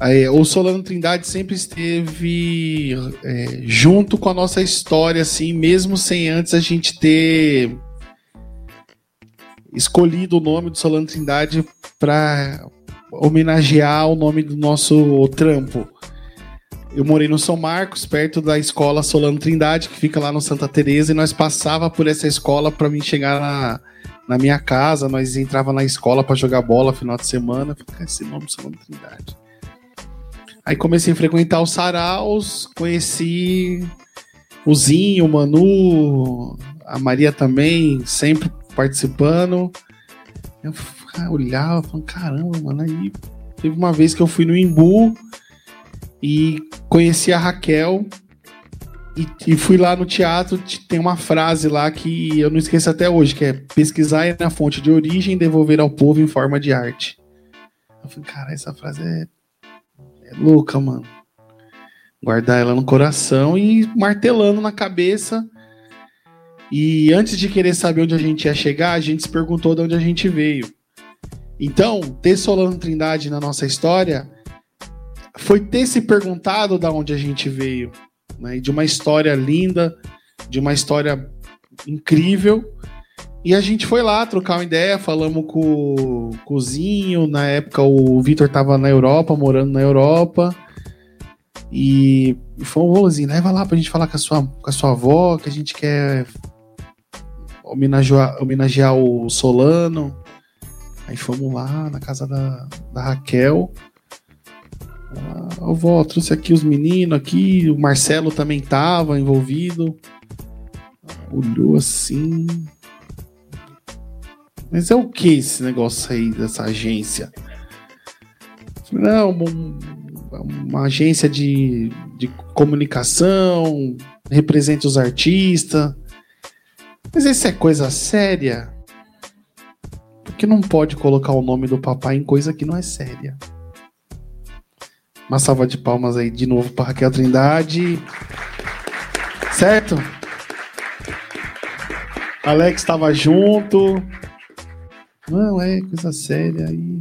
é, o Solano Trindade sempre esteve é, junto com a nossa história, assim, mesmo sem antes a gente ter escolhido o nome do Solano Trindade para homenagear o nome do nosso trampo. Eu morei no São Marcos, perto da escola Solano Trindade, que fica lá no Santa Teresa, e nós passava por essa escola para mim chegar na, na minha casa. Nós entrava na escola para jogar bola final de semana. Falei, "Cara, esse nome Solano Trindade. Aí comecei a frequentar os saraus, conheci o Zinho, o Manu, a Maria também, sempre participando. Eu olhava, falando, caramba, mano, aí teve uma vez que eu fui no Imbu e conheci a Raquel e, e fui lá no teatro, tem uma frase lá que eu não esqueço até hoje, que é pesquisar na fonte de origem devolver ao povo em forma de arte. Eu falei, cara, essa frase é, é louca, mano. Guardar ela no coração e martelando na cabeça. E antes de querer saber onde a gente ia chegar, a gente se perguntou de onde a gente veio. Então, ter Solano Trindade na nossa história foi ter se perguntado da onde a gente veio, né? E de uma história linda, de uma história incrível. E a gente foi lá trocar uma ideia, falamos com o cozinho. Na época, o Vitor estava na Europa, morando na Europa. E falou, assim, leva lá pra gente falar com a, sua, com a sua avó, que a gente quer homenagear, homenagear o Solano. Aí fomos lá na casa da, da Raquel. Ah, avó, trouxe aqui os meninos aqui, o Marcelo também tava envolvido. Olhou assim. Mas é o que esse negócio aí dessa agência? Não, um, uma agência de, de comunicação, representa os artistas. Mas isso é coisa séria? Porque não pode colocar o nome do papai em coisa que não é séria. Uma salva de palmas aí de novo para Raquel Trindade. Certo? Alex estava junto. Não, é coisa séria aí.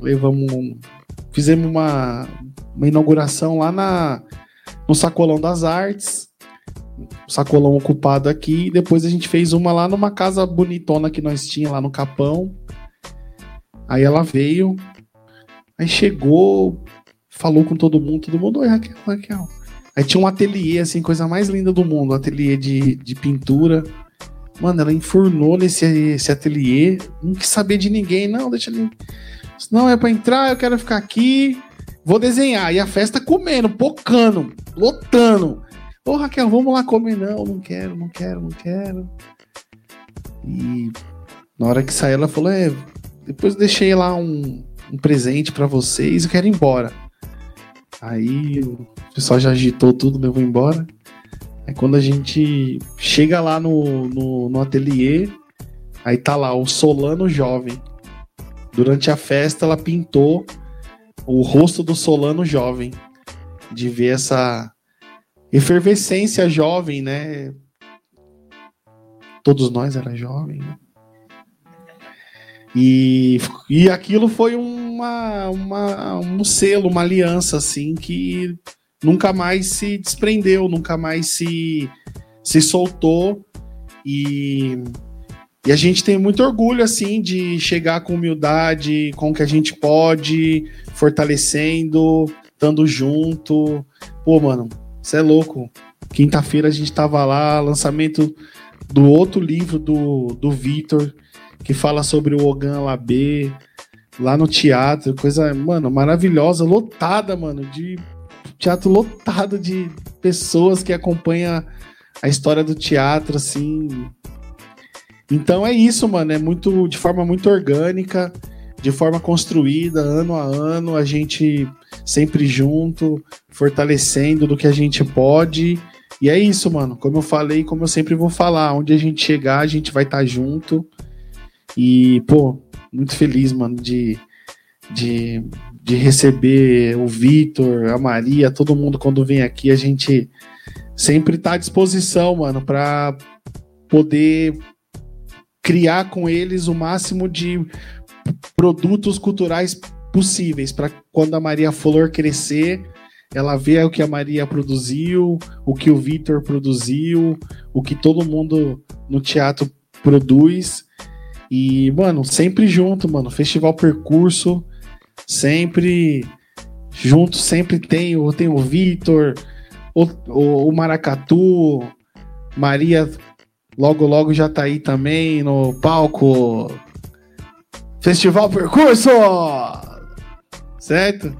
Levamos. Fizemos uma, uma inauguração lá na, no Sacolão das Artes. Sacolão ocupado aqui. Depois a gente fez uma lá numa casa bonitona que nós tinha lá no Capão. Aí ela veio. Aí chegou, falou com todo mundo, todo mundo, oi Raquel, Raquel. Aí tinha um ateliê, assim, coisa mais linda do mundo, um ateliê de, de pintura. Mano, ela enfurnou nesse esse ateliê, não quis saber de ninguém, não, deixa ele. Não, é pra entrar, eu quero ficar aqui, vou desenhar. E a festa comendo, pocando, lotando. Ô Raquel, vamos lá comer. Não, não quero, não quero, não quero. E na hora que saiu, ela falou: É, depois deixei lá um, um presente para vocês, eu quero ir embora. Aí o pessoal já agitou tudo, eu vou embora. Aí quando a gente chega lá no, no, no ateliê, aí tá lá o Solano jovem. Durante a festa, ela pintou o rosto do Solano jovem. De ver essa efervescência jovem, né? Todos nós era jovem, né? E, e aquilo foi uma, uma, um selo, uma aliança, assim, que nunca mais se desprendeu, nunca mais se, se soltou. E, e a gente tem muito orgulho, assim, de chegar com humildade, com o que a gente pode, fortalecendo, estando junto. Pô, mano, você é louco. Quinta-feira a gente tava lá, lançamento do outro livro do, do Vitor, que fala sobre o Ogan Labê, lá no teatro, coisa, mano, maravilhosa, lotada, mano, de teatro lotado de pessoas que acompanham a história do teatro, assim. Então é isso, mano, é muito de forma muito orgânica, de forma construída, ano a ano, a gente sempre junto, fortalecendo do que a gente pode. E é isso, mano. Como eu falei, como eu sempre vou falar, onde a gente chegar, a gente vai estar tá junto. E, pô, muito feliz, mano, de, de, de receber o Vitor, a Maria, todo mundo quando vem aqui. A gente sempre tá à disposição, mano, para poder criar com eles o máximo de produtos culturais possíveis para quando a Maria Flor crescer, ela vê o que a Maria produziu, o que o Vitor produziu, o que todo mundo no teatro produz. E, mano, sempre junto, mano. Festival Percurso, sempre junto, sempre tem, tem o Vitor, o, o, o Maracatu, Maria logo logo já tá aí também no palco. Festival Percurso! Certo?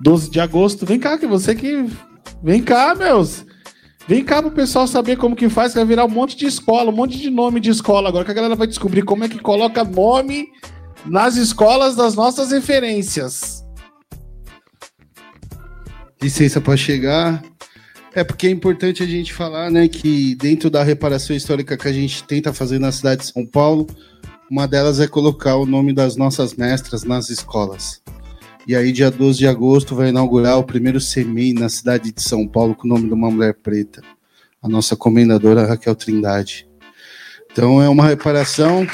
Doze de agosto. Vem cá, que você que. Vem cá, meus. Vem cá pro pessoal saber como que faz, que vai virar um monte de escola, um monte de nome de escola agora, que a galera vai descobrir como é que coloca nome nas escolas das nossas referências. Licença para chegar. É porque é importante a gente falar, né, que dentro da reparação histórica que a gente tenta fazer na cidade de São Paulo, uma delas é colocar o nome das nossas mestras nas escolas. E aí, dia 12 de agosto, vai inaugurar o primeiro CEMEI na cidade de São Paulo com o nome de uma mulher preta, a nossa comendadora Raquel Trindade. Então, é uma reparação.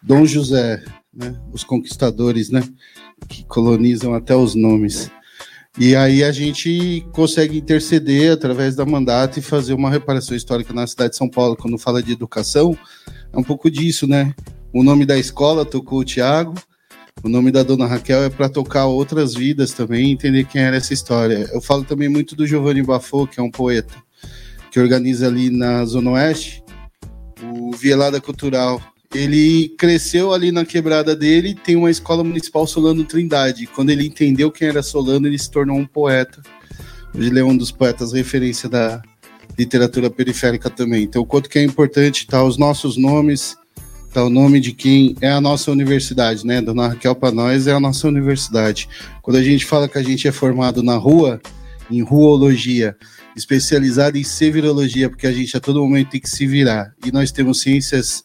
Dom José, né? Os conquistadores, né? Que colonizam até os nomes. E aí a gente consegue interceder através da mandato e fazer uma reparação histórica na cidade de São Paulo. Quando fala de educação, é um pouco disso, né? O nome da escola tocou o Tiago, o nome da dona Raquel é para tocar outras vidas também, entender quem era essa história. Eu falo também muito do Giovanni Bafô, que é um poeta, que organiza ali na Zona Oeste o Vielada Cultural. Ele cresceu ali na quebrada dele, tem uma escola municipal Solano Trindade. Quando ele entendeu quem era Solano, ele se tornou um poeta. Hoje ele é um dos poetas referência da literatura periférica também. Então, o quanto que é importante tá os nossos nomes, tá o nome de quem é a nossa universidade, né? Dona Raquel para nós é a nossa universidade. Quando a gente fala que a gente é formado na rua, em ruologia, especializado em sevirologia, porque a gente a todo momento tem que se virar. E nós temos ciências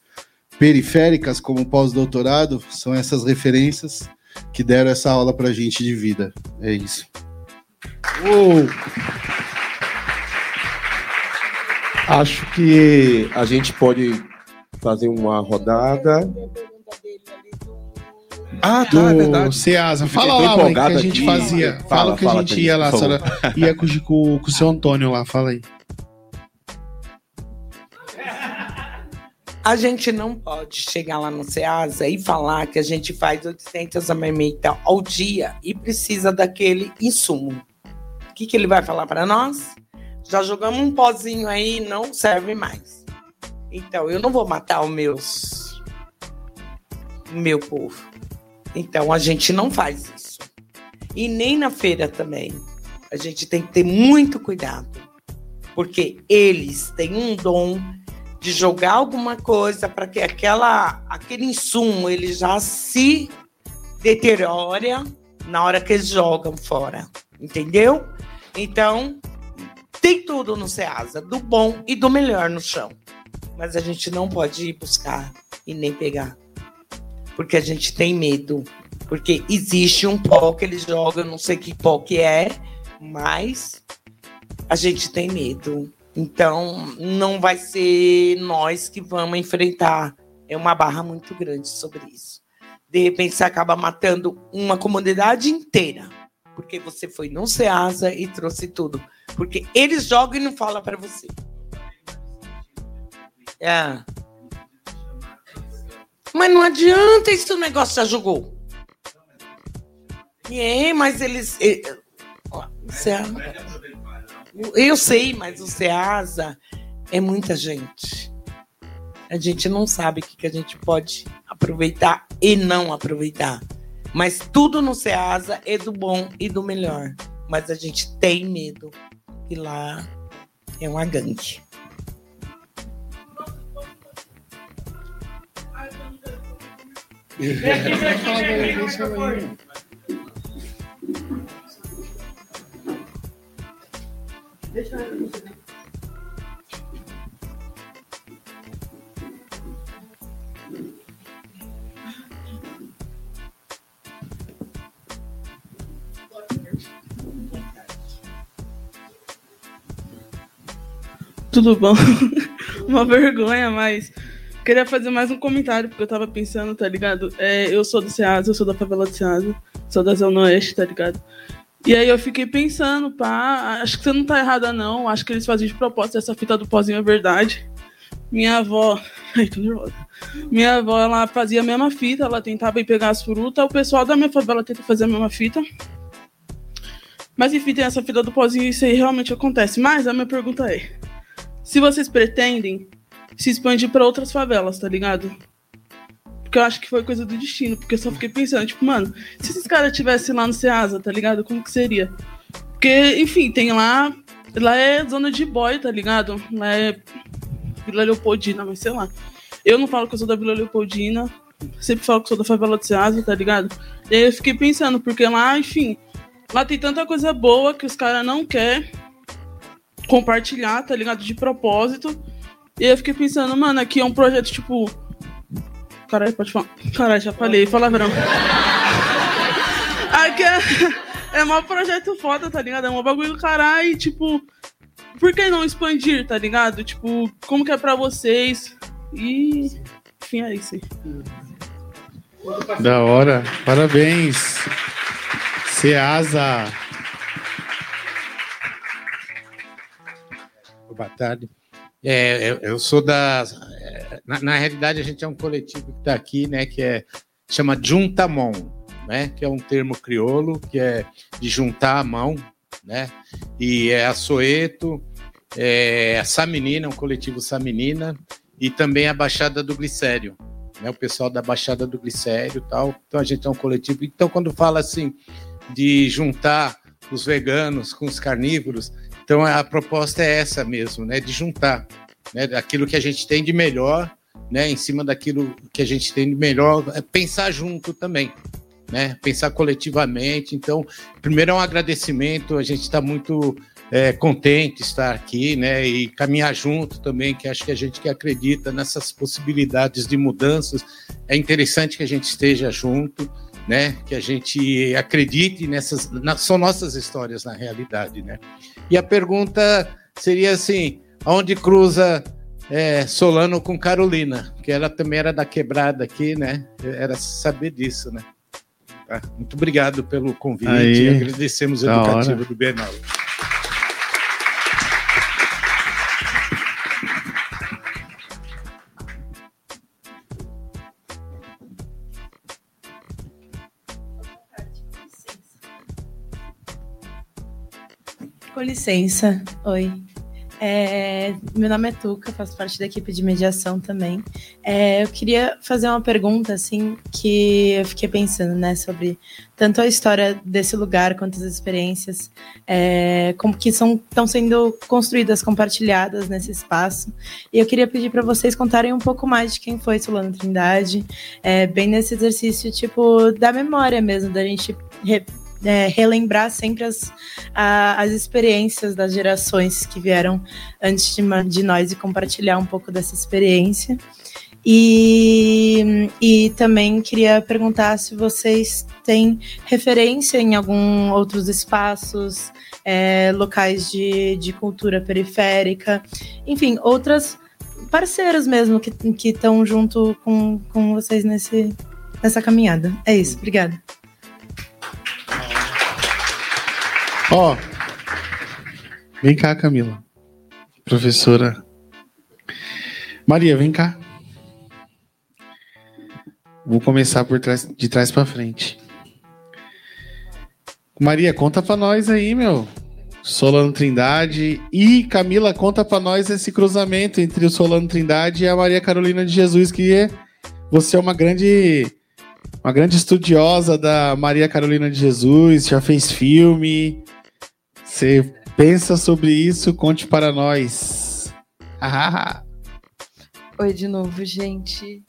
periféricas, como pós-doutorado, são essas referências que deram essa aula para a gente de vida. É isso. Uou. Acho que a gente pode fazer uma rodada. Ah, tá, é verdade. do Ceasa. Fiquei Fala lá, mãe, que a gente aqui. fazia. Fala, Fala o que a gente ia lá, senhora ia com, com, com o seu Antônio lá, fala aí. A gente não pode chegar lá no Ceasa e falar que a gente faz 800 marmitas ao dia e precisa daquele insumo. O que, que ele vai falar para nós? Já jogamos um pozinho aí, não serve mais. Então, eu não vou matar os meus. o meu povo. Então, a gente não faz isso. E nem na feira também. A gente tem que ter muito cuidado. Porque eles têm um dom de jogar alguma coisa para que aquela, aquele insumo ele já se deteriore na hora que eles jogam fora. Entendeu? Então, tem tudo no Ceasa, do bom e do melhor no chão. Mas a gente não pode ir buscar e nem pegar. Porque a gente tem medo. Porque existe um pó que eles jogam, não sei que pó que é, mas a gente tem medo. Então, não vai ser nós que vamos enfrentar. É uma barra muito grande sobre isso. De repente, você acaba matando uma comunidade inteira. Porque você foi no Ceasa e trouxe tudo. Porque eles jogam e não falam para você. É. Mas não adianta, esse negócio já jogou. É, mas eles. eh, o Ceasa- Eu sei, mas o Ceasa é muita gente. A gente não sabe o que, que a gente pode aproveitar e não aproveitar. Mas tudo no Ceasa é do bom e do melhor. Mas a gente tem medo que lá é uma gangue. Tudo bom? Uma vergonha, mas queria fazer mais um comentário, porque eu tava pensando, tá ligado? É, eu sou do Ceasa, eu sou da favela do Ceasa, sou da Zona Oeste, tá ligado? E aí eu fiquei pensando, pá, acho que você não tá errada não, acho que eles faziam de propósito essa fita do pozinho é verdade. Minha avó, ai, tô nervosa. Minha avó, ela fazia a mesma fita, ela tentava ir pegar as frutas, o pessoal da minha favela tenta fazer a mesma fita. Mas enfim, tem essa fita do pozinho e isso aí realmente acontece. Mas a minha pergunta é: se vocês pretendem se expandir para outras favelas, tá ligado? Porque eu acho que foi coisa do destino, porque eu só fiquei pensando, tipo, mano, se esses caras estivessem lá no Ceasa, tá ligado? Como que seria? Porque, enfim, tem lá. Lá é zona de boy, tá ligado? Lá é Vila Leopoldina, mas sei lá. Eu não falo que eu sou da Vila Leopoldina, sempre falo que sou da favela do Ceasa, tá ligado? E aí eu fiquei pensando, porque lá, enfim, lá tem tanta coisa boa que os caras não querem compartilhar, tá ligado? De propósito. E aí eu fiquei pensando, mano, aqui é um projeto tipo. Caralho, pode falar. Caralho, já falei, palavrão. Aqui é, é um projeto foda, tá ligado? É um bagulho do caralho e, tipo, por que não expandir, tá ligado? Tipo, como que é pra vocês? E. Enfim, é isso aí. Da hora. Parabéns. Ceasa. Boa tarde. É, eu, eu sou da. é, Na, na realidade, a gente é um coletivo que está aqui, né? Que é chama Juntamon, né? Que é um termo crioulo que é de juntar a mão, né? E é a Soeto, é a Saminina, um coletivo Saminina, e também a Baixada do Glicério, né? O pessoal da Baixada do Glicério tal. Então a gente é um coletivo. Então, quando fala assim de juntar os veganos com os carnívoros, então a proposta é essa mesmo, né? De juntar, né? Aquilo que a gente tem de melhor, né? Em cima daquilo que a gente tem de melhor, é pensar junto também, né? Pensar coletivamente. Então, primeiro é um agradecimento. A gente está muito é, contente de estar aqui, né? E caminhar junto também, que acho que a gente que acredita nessas possibilidades de mudanças é interessante que a gente esteja junto, né? Que a gente acredite nessas, na- são nossas histórias na realidade, né? E a pergunta seria assim: aonde cruza é, Solano com Carolina? Que ela também era da quebrada aqui, né? Era saber disso, né? Tá? Muito obrigado pelo convite. Aí, Agradecemos o educativo hora. do Bienal. Com licença, oi. É, meu nome é Tuca, faço parte da equipe de mediação também. É, eu queria fazer uma pergunta, assim, que eu fiquei pensando, né, sobre tanto a história desse lugar quanto as experiências, é, como que são estão sendo construídas, compartilhadas nesse espaço. E eu queria pedir para vocês contarem um pouco mais de quem foi Solano Trindade, é, bem nesse exercício, tipo, da memória mesmo, da gente é, relembrar sempre as, a- as experiências das gerações que vieram antes de, de nós e compartilhar um pouco dessa experiência. E, e também queria perguntar se vocês têm referência em algum outros espaços, é, locais de, de cultura periférica, enfim, outras parceiras mesmo que estão junto com, com vocês nesse, nessa caminhada. É isso, obrigada. Ó, vem cá, Camila. Professora. Maria, vem cá. Vou começar por trás, de trás para frente. Maria, conta pra nós aí, meu. Solano Trindade e Camila, conta pra nós esse cruzamento entre o Solano Trindade e a Maria Carolina de Jesus, que é- você é uma grande uma grande estudiosa da Maria Carolina de Jesus, já fez filme. Você pensa sobre isso? Conte para nós. Oi de novo, gente.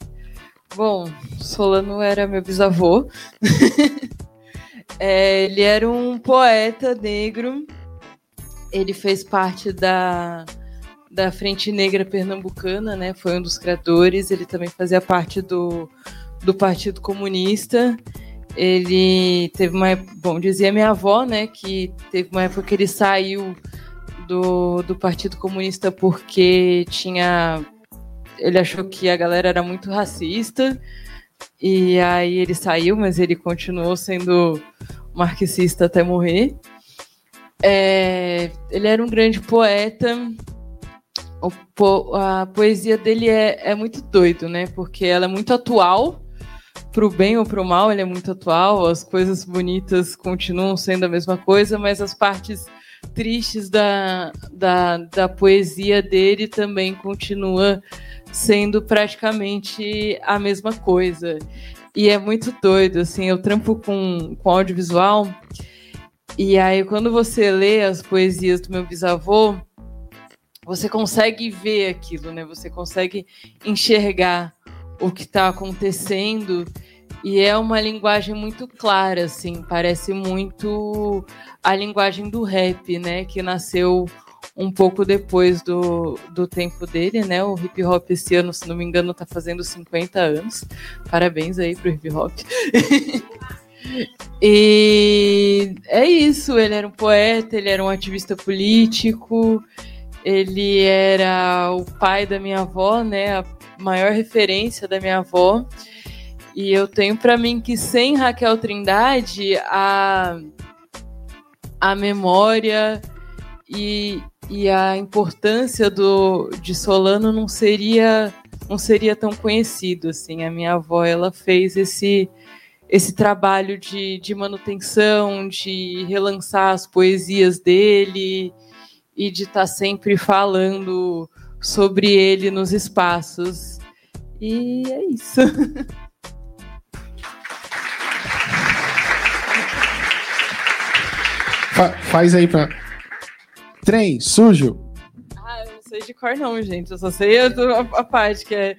Bom, Solano era meu bisavô. É, ele era um poeta negro. Ele fez parte da, da Frente Negra Pernambucana, né? Foi um dos criadores. Ele também fazia parte do, do Partido Comunista. Ele teve uma. Bom, dizia minha avó, né? Que teve uma época que ele saiu do, do Partido Comunista porque tinha ele achou que a galera era muito racista e aí ele saiu, mas ele continuou sendo marxista até morrer. É, ele era um grande poeta. Po- a poesia dele é, é muito doido, né? Porque ela é muito atual, pro bem ou pro mal, ele é muito atual. As coisas bonitas continuam sendo a mesma coisa, mas as partes tristes da, da, da poesia dele também continua sendo praticamente a mesma coisa. E é muito doido, assim, eu trampo com, com audiovisual, e aí quando você lê as poesias do meu bisavô, você consegue ver aquilo, né? Você consegue enxergar o que está acontecendo. E é uma linguagem muito clara, assim, parece muito a linguagem do rap, né? Que nasceu um pouco depois do, do tempo dele, né? O hip hop esse ano, se não me engano, tá fazendo 50 anos. Parabéns aí pro hip hop. e é isso, ele era um poeta, ele era um ativista político, ele era o pai da minha avó, né? A maior referência da minha avó. E eu tenho para mim que sem Raquel Trindade, a, a memória e, e a importância do, de Solano não seria não seria tão conhecido assim. A minha avó ela fez esse esse trabalho de, de manutenção, de relançar as poesias dele e de estar tá sempre falando sobre ele nos espaços. E é isso. Fa- faz aí pra. Trem, sujo. Ah, eu não sei de cor não, gente. Eu só sei a, a- a parte que é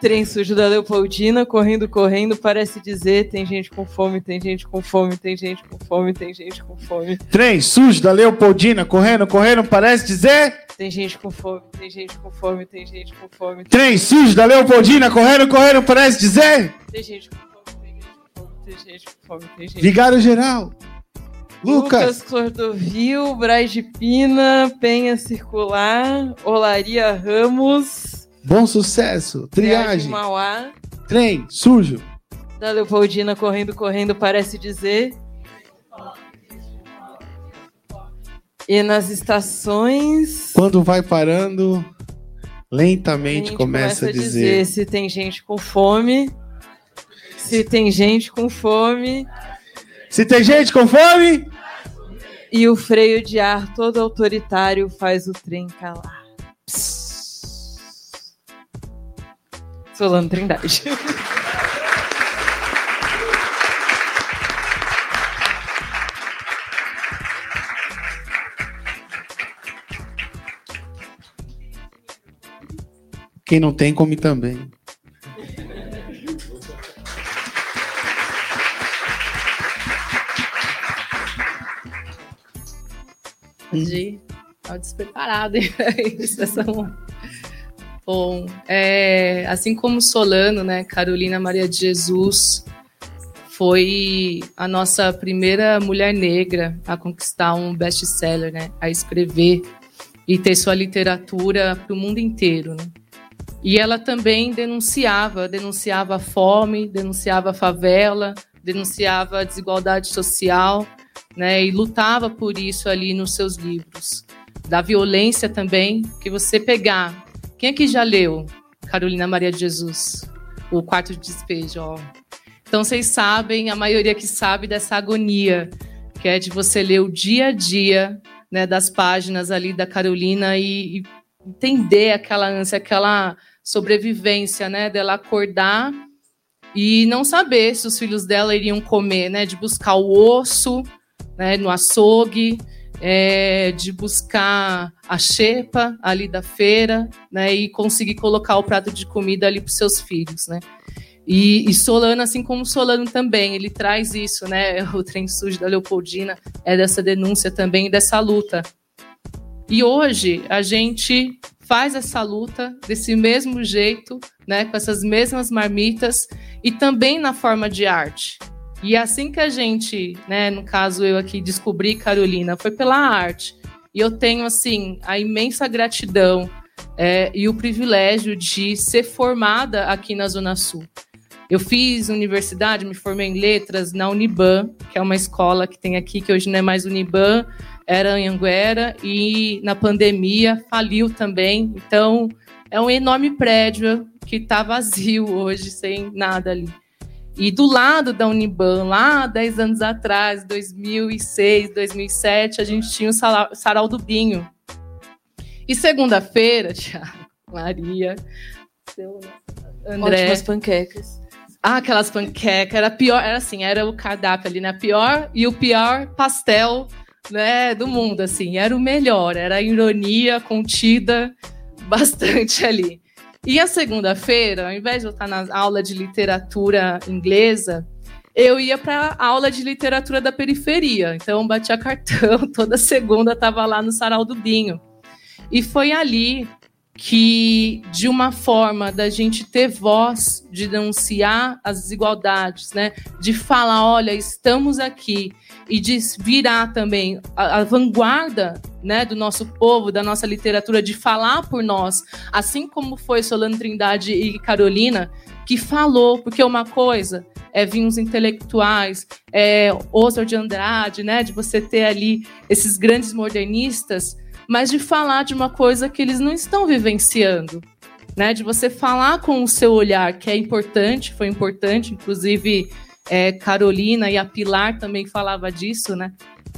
trem sujo da Leopoldina, correndo, correndo, parece dizer, tem gente com fome, tem gente com fome, tem gente com fome, tem gente com fome. Trem, sujo da Leopoldina, correndo, correndo, parece dizer. Tem gente com fome, tem gente com fome, tem gente com fome. Trem, sujo da Leopoldina, correndo, correndo, parece dizer. Tem gente com fome, tem gente com fome, tem gente com fome, tem gente Vigário geral. Lucas Lucas. Cordovil, Braz de Pina, Penha Circular, Olaria Ramos, Bom sucesso. Triagem. Mauá, Trem, sujo. da Leopoldina correndo, correndo, parece dizer. E nas estações. Quando vai parando, lentamente gente começa, a dizer. se tem gente com fome. Se tem gente com fome. Se tem gente com fome. E o freio de ar todo autoritário faz o trem calar. Psst. Solano Trindade. Quem não tem, come também. De tá despreparado, essa uma- Bom, é, assim como Solano, né, Carolina Maria de Jesus foi a nossa primeira mulher negra a conquistar um best-seller, né, a escrever e ter sua literatura para o mundo inteiro, né? E ela também denunciava, denunciava a fome, denunciava a favela, denunciava a desigualdade social, né? E lutava por isso ali nos seus livros. Da violência também, que você pegar. Quem aqui já leu Carolina Maria de Jesus? O Quarto de Despejo, ó. Então vocês sabem, a maioria que sabe dessa agonia, que é de você ler o dia a dia, né, das páginas ali da Carolina e, e entender aquela ânsia, aquela sobrevivência, né, dela acordar e não saber se os filhos dela iriam comer, né, de buscar o osso, né, no açougue, é, de buscar a xepa ali da feira, né, e conseguir colocar o prato de comida ali para os seus filhos, né. E, e Solano, assim como Solano também, ele traz isso, né, o trem sujo da Leopoldina é dessa denúncia também, dessa luta. E hoje a gente faz essa luta desse mesmo jeito, né, com essas mesmas marmitas e também na forma de arte. E assim que a gente, né, no caso eu aqui descobri Carolina, foi pela arte. E eu tenho assim a imensa gratidão é, e o privilégio de ser formada aqui na Zona Sul. Eu fiz universidade, me formei em letras na Uniban, que é uma escola que tem aqui, que hoje não é mais Uniban, era Anhanguera, e na pandemia faliu também. Então, é um enorme prédio que está vazio hoje, sem nada ali. E do lado da Uniban, lá 10 anos atrás, 2006, 2007, a gente tinha o Sarau do Binho. E segunda-feira, Thiago, Maria, seu André. Ótimas panquecas. Ah, aquelas panquecas, era pior, era assim, era o cardápio ali, né? Pior e o pior pastel, né, do mundo, assim, era o melhor, era a ironia contida bastante ali. E a segunda-feira, ao invés de eu estar na aula de literatura inglesa, eu ia para aula de literatura da periferia. Então, batia cartão, toda segunda estava lá no Sarau do Binho. E foi ali que, de uma forma da gente ter voz, de denunciar as desigualdades, né? de falar, olha, estamos aqui, e de virar também a, a vanguarda né, do nosso povo, da nossa literatura, de falar por nós, assim como foi Solano Trindade e Carolina, que falou, porque uma coisa é vir uns intelectuais, é Oswald de Andrade, né, de você ter ali esses grandes modernistas, mas de falar de uma coisa que eles não estão vivenciando, né? De você falar com o seu olhar, que é importante, foi importante, inclusive é, Carolina e a Pilar também falava disso, né?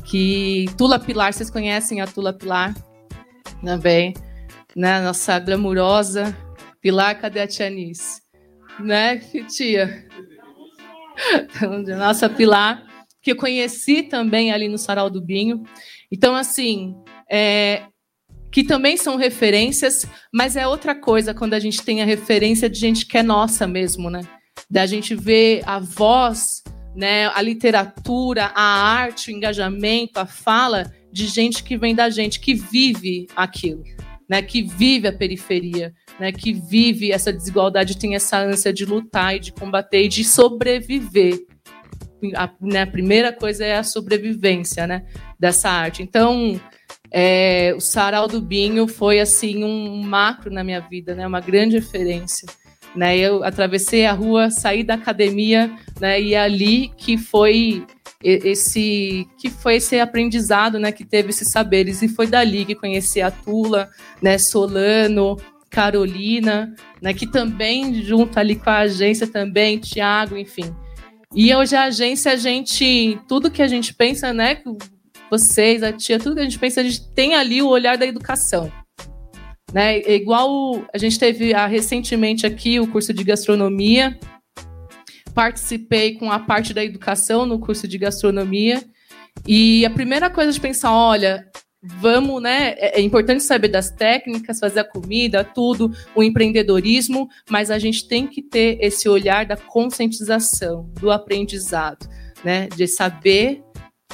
Que Tula Pilar, vocês conhecem a Tula Pilar também, né? Nossa glamurosa Pilar, cadê a Tia Nice? Né, tia? Nossa Pilar, que eu conheci também ali no Sarau do Binho. Então, assim, é, que também são referências, mas é outra coisa quando a gente tem a referência de gente que é nossa mesmo, né? Da gente ver a voz, né, a literatura, a arte, o engajamento, a fala de gente que vem da gente, que vive aquilo, né, que vive a periferia, né, que vive essa desigualdade, tem essa ânsia de lutar e de combater e de sobreviver. A, né, a primeira coisa é a sobrevivência, né, dessa arte. Então, é, o Sarau do Binho foi assim um macro na minha vida, né? Uma grande referência. Né? Eu atravessei a rua, saí da academia, né? E é ali que foi esse que foi esse aprendizado, né? Que teve esses saberes e foi dali que conheci a Tula, né? Solano, Carolina, né? Que também junto ali com a agência também, Tiago, enfim. E hoje a agência, a gente, tudo que a gente pensa, né? Vocês, a tia, tudo que a gente pensa, a gente tem ali o olhar da educação. Né? É igual a gente teve ah, recentemente aqui o curso de gastronomia, participei com a parte da educação no curso de gastronomia, e a primeira coisa de pensar, olha, vamos, né? É, é importante saber das técnicas, fazer a comida, tudo, o empreendedorismo, mas a gente tem que ter esse olhar da conscientização, do aprendizado, né? De saber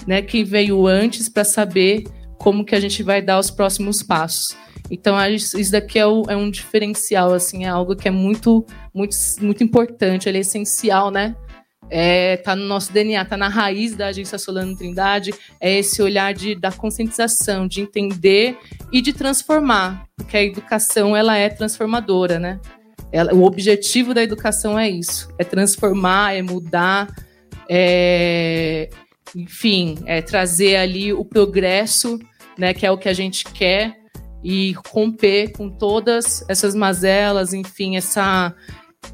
né, quem veio antes para saber como que a gente vai dar os próximos passos. Então isso daqui é, é, um diferencial, assim, é algo que é muito, muito, muito importante, ele é essencial, né? É, tá no nosso DNA, tá na raiz da agência Solano Trindade, é esse olhar de, da conscientização, de entender e de transformar, porque a educação ela é transformadora, né? Ela, o objetivo da educação é isso, é transformar, é mudar, é, enfim, é, trazer ali o progresso, né, que é o que a gente quer, e romper com todas essas mazelas, enfim, essa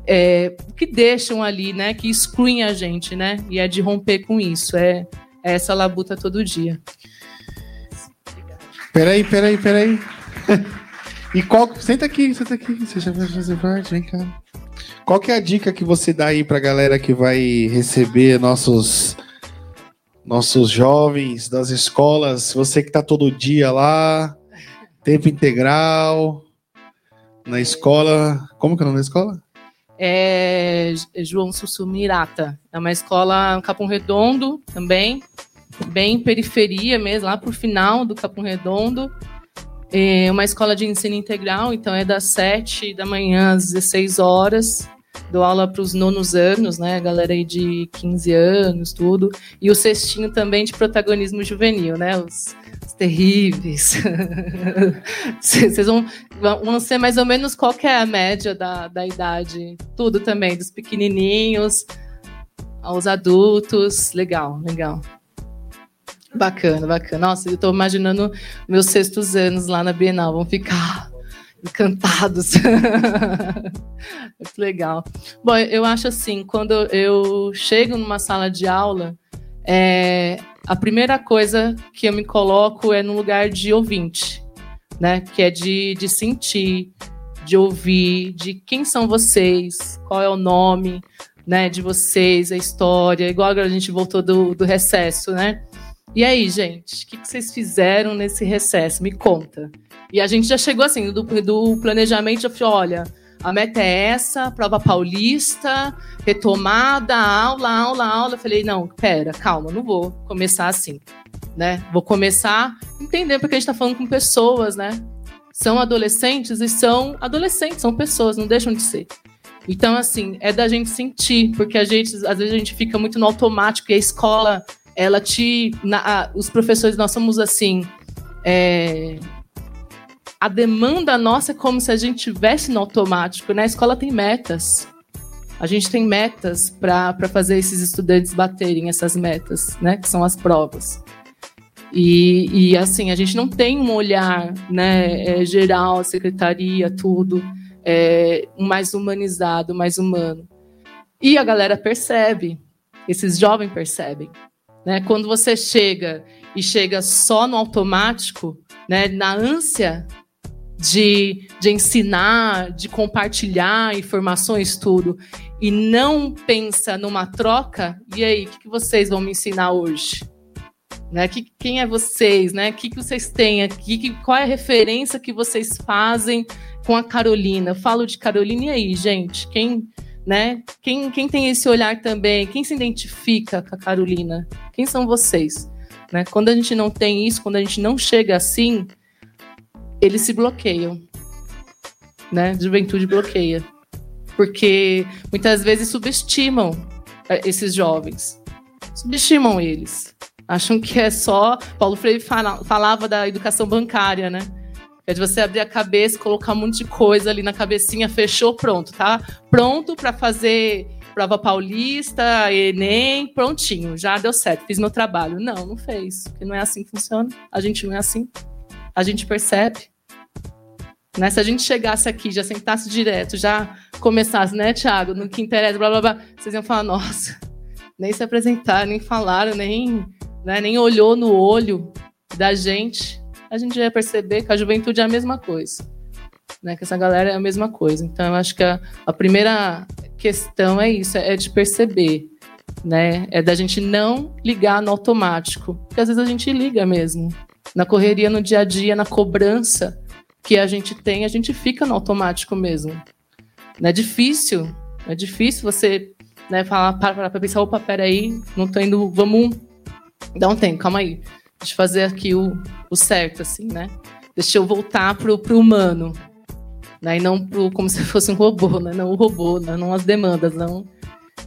é, que deixam ali, né, que excluem a gente, né, e é de romper com isso, é, é essa labuta todo dia. Peraí, peraí, peraí. e qual, senta aqui, senta aqui, você já vai fazer parte, vem cá. Qual que é a dica que você dá aí pra galera que vai receber nossos nossos jovens das escolas, você que está todo dia lá, tempo integral, na escola. Como que é o nome da escola? É João Sussumirata. É uma escola Capão Redondo também, bem periferia mesmo, lá pro final do Capão Redondo. É uma escola de ensino integral, então é das 7 da manhã às 16 horas dou aula para os nonos anos, né? A galera aí de 15 anos, tudo. E o cestinho também de protagonismo juvenil, né? Os, os terríveis. Vocês vão, vão ser mais ou menos qual é a média da, da idade. Tudo também, dos pequenininhos aos adultos. Legal, legal. Bacana, bacana. Nossa, eu estou imaginando meus sextos anos lá na Bienal. Vão ficar encantados. Muito legal. Bom, eu acho assim, quando eu chego numa sala de aula, é, a primeira coisa que eu me coloco é no lugar de ouvinte, né? Que é de, de sentir, de ouvir, de quem são vocês, qual é o nome, né? De vocês, a história, igual agora a gente voltou do, do recesso, né? E aí, gente, o que, que vocês fizeram nesse recesso? Me conta. E a gente já chegou assim, do, do planejamento, já falou, olha, a meta é essa, prova paulista, retomada, aula, aula, aula. Eu falei, não, pera, calma, não vou começar assim, né? Vou começar entendendo porque a gente tá falando com pessoas, né? São adolescentes e são adolescentes, são pessoas, não deixam de ser. Então, assim, é da gente sentir, porque a gente, às vezes a gente fica muito no automático e a escola, ela te. na- a- os professores, nós somos assim. é, a demanda nossa é como se a gente tivesse no automático. Na escola tem metas. A gente tem metas para fazer esses estudantes baterem essas metas, né? Que são as provas. E, e, assim, a gente não tem um olhar né, é, geral, secretaria, tudo, é, mais humanizado, mais humano. E a galera percebe, esses jovens percebem. Né? Quando você chega e chega só no automático, né, na ânsia de, de ensinar, de compartilhar informações, tudo, e não pensa numa troca, e aí, o que, que vocês vão me ensinar hoje? Né? Que, quem é vocês? Né? O que, que vocês têm aqui? Que, qual é a referência que vocês fazem com a Carolina? Eu falo de Carolina e aí, gente? Quem, né? Quem, quem tem esse olhar também? Quem se identifica com a Carolina? Quem são vocês? Né? Quando a gente não tem isso, quando a gente não chega assim, eles se bloqueiam. Né? Juventude bloqueia. Porque muitas vezes subestimam eh, esses jovens. Subestimam eles. Acham que é só. Paulo Freire fala- falava da educação bancária, né? É de você abrir a cabeça, colocar um monte de coisa ali na cabecinha, fechou, pronto, tá? Pronto para fazer prova paulista, Enem, prontinho, já deu certo, fiz meu trabalho. Não, não fez, porque não é assim que funciona. A gente não é assim. A gente percebe. Né? Se a gente chegasse aqui, já sentasse direto, já começasse, né, Thiago, no que interessa, blá blá blá, vocês iam falar, nossa, nem se apresentaram, nem falaram, nem, né, nem olhou no olho da gente. A gente ia perceber que a juventude é a mesma coisa. Né, que essa galera é a mesma coisa. Então, eu acho que a, a primeira questão é isso, é de perceber, né? É da gente não ligar no automático, porque às vezes a gente liga mesmo. Na correria, no dia a dia, na cobrança que a gente tem, a gente fica no automático mesmo. Não é difícil, é difícil você né, falar, para, para, para pensar, opa, peraí, não tô indo, vamos dar um tempo, calma aí. Eu fazer aqui o, o certo, assim, né? Deixa eu voltar pro, pro humano, né? E não pro, como se fosse um robô, né? Não o robô, né? não as demandas, não.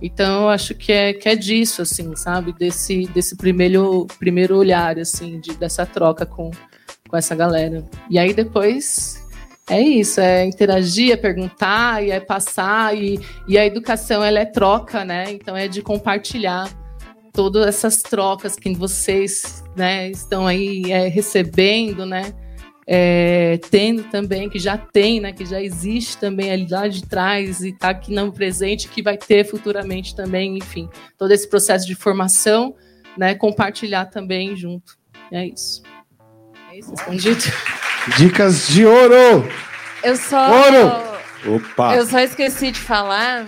Então, eu acho que é, que é disso, assim, sabe? Desse, desse primeiro, primeiro olhar, assim, de, dessa troca com, com essa galera. E aí, depois, é isso, é interagir, é perguntar, e é passar, e, e a educação, ela é troca, né? Então, é de compartilhar todas essas trocas que vocês né, estão aí é, recebendo, né? É, tendo também, que já tem, né, que já existe também ali lá de trás e está aqui no presente, que vai ter futuramente também, enfim, todo esse processo de formação, né, compartilhar também junto. É isso. É isso, respondido. Dicas de ouro! Eu só. Ouro! Opa! Eu só esqueci de falar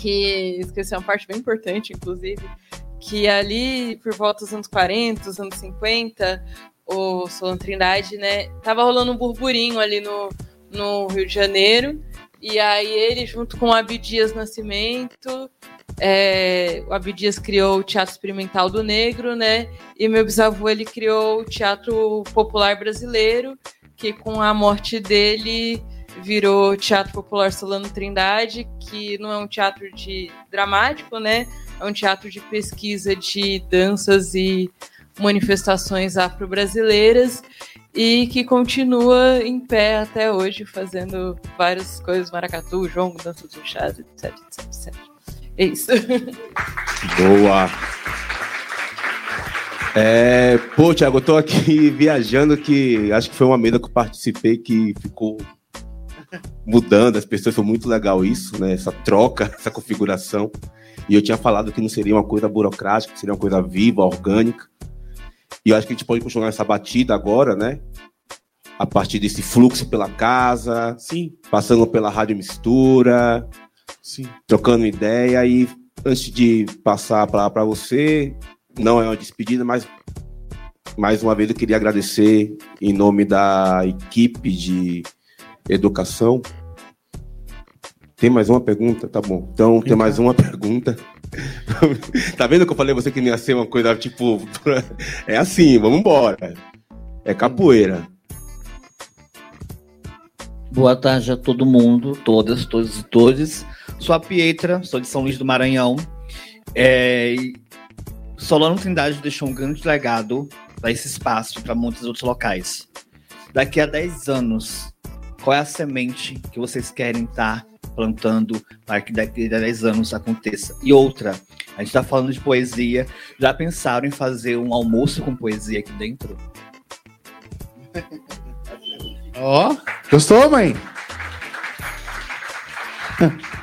que esqueci uma parte bem importante, inclusive, que ali por volta dos anos 40, dos anos 50, o Solon Trindade, né, tava rolando um burburinho ali no, no Rio de Janeiro, e aí ele, junto com o Abdias Nascimento, é, o Abdias criou o Teatro Experimental do Negro, né, e meu bisavô, ele criou o Teatro Popular Brasileiro, que com a morte dele virou Teatro Popular Solano Trindade, que não é um teatro de dramático, né? É um teatro de pesquisa de danças e manifestações afro-brasileiras e que continua em pé até hoje, fazendo várias coisas, maracatu, jongo, dança do chás, etc, etc, etc. É isso. Boa. É, pô, Thiago, eu tô aqui viajando que acho que foi uma mesa que eu participei que ficou mudando, as pessoas foi muito legal isso, né? Essa troca, essa configuração. E eu tinha falado que não seria uma coisa burocrática, seria uma coisa viva, orgânica. E eu acho que a gente pode continuar essa batida agora, né? A partir desse fluxo pela casa, sim, passando pela rádio mistura, sim, trocando ideia e antes de passar a palavra para você, não é uma despedida, mas mais uma vez eu queria agradecer em nome da equipe de educação Tem mais uma pergunta? Tá bom. Então, tem mais uma pergunta. tá vendo que eu falei você que ia ser uma coisa tipo. É assim, vamos embora. É capoeira. Boa tarde a todo mundo, todas, todos e todos. Sou a Pietra, sou de São Luís do Maranhão. É, Solano Trindade deixou um grande legado para esse espaço e para muitos outros locais. Daqui a 10 anos, qual é a semente que vocês querem estar plantando para que daqui a 10 anos aconteça? E outra, a gente está falando de poesia, já pensaram em fazer um almoço com poesia aqui dentro? Ó, gostou, mãe?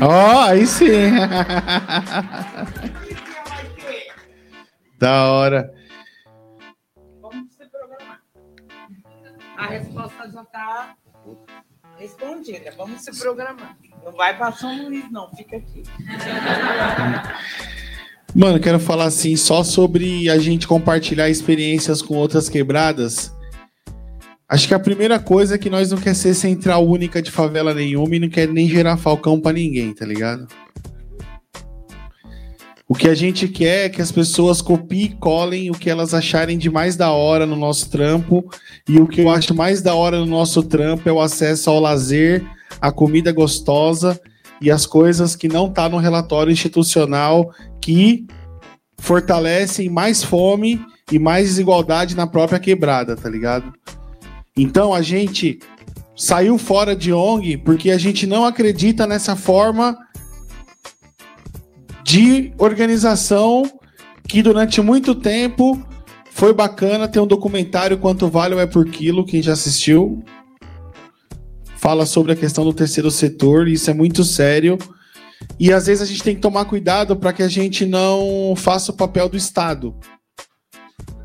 Ó, aí sim. da hora. A resposta já está respondida. Vamos se programar. Não vai para São Luís, não. Fica aqui. Mano, quero falar assim só sobre a gente compartilhar experiências com outras quebradas. Acho que a primeira coisa é que nós não quer ser central única de favela nenhuma e não quer nem gerar falcão pra ninguém, tá ligado? O que a gente quer é que as pessoas copiem e colhem o que elas acharem de mais da hora no nosso trampo. E o que eu acho mais da hora no nosso trampo é o acesso ao lazer, a comida gostosa e as coisas que não tá no relatório institucional que fortalecem mais fome e mais desigualdade na própria quebrada, tá ligado? Então a gente saiu fora de ONG porque a gente não acredita nessa forma de organização que durante muito tempo foi bacana. Tem um documentário Quanto Vale é por Quilo, quem já assistiu. Fala sobre a questão do terceiro setor, isso é muito sério. E às vezes a gente tem que tomar cuidado para que a gente não faça o papel do Estado.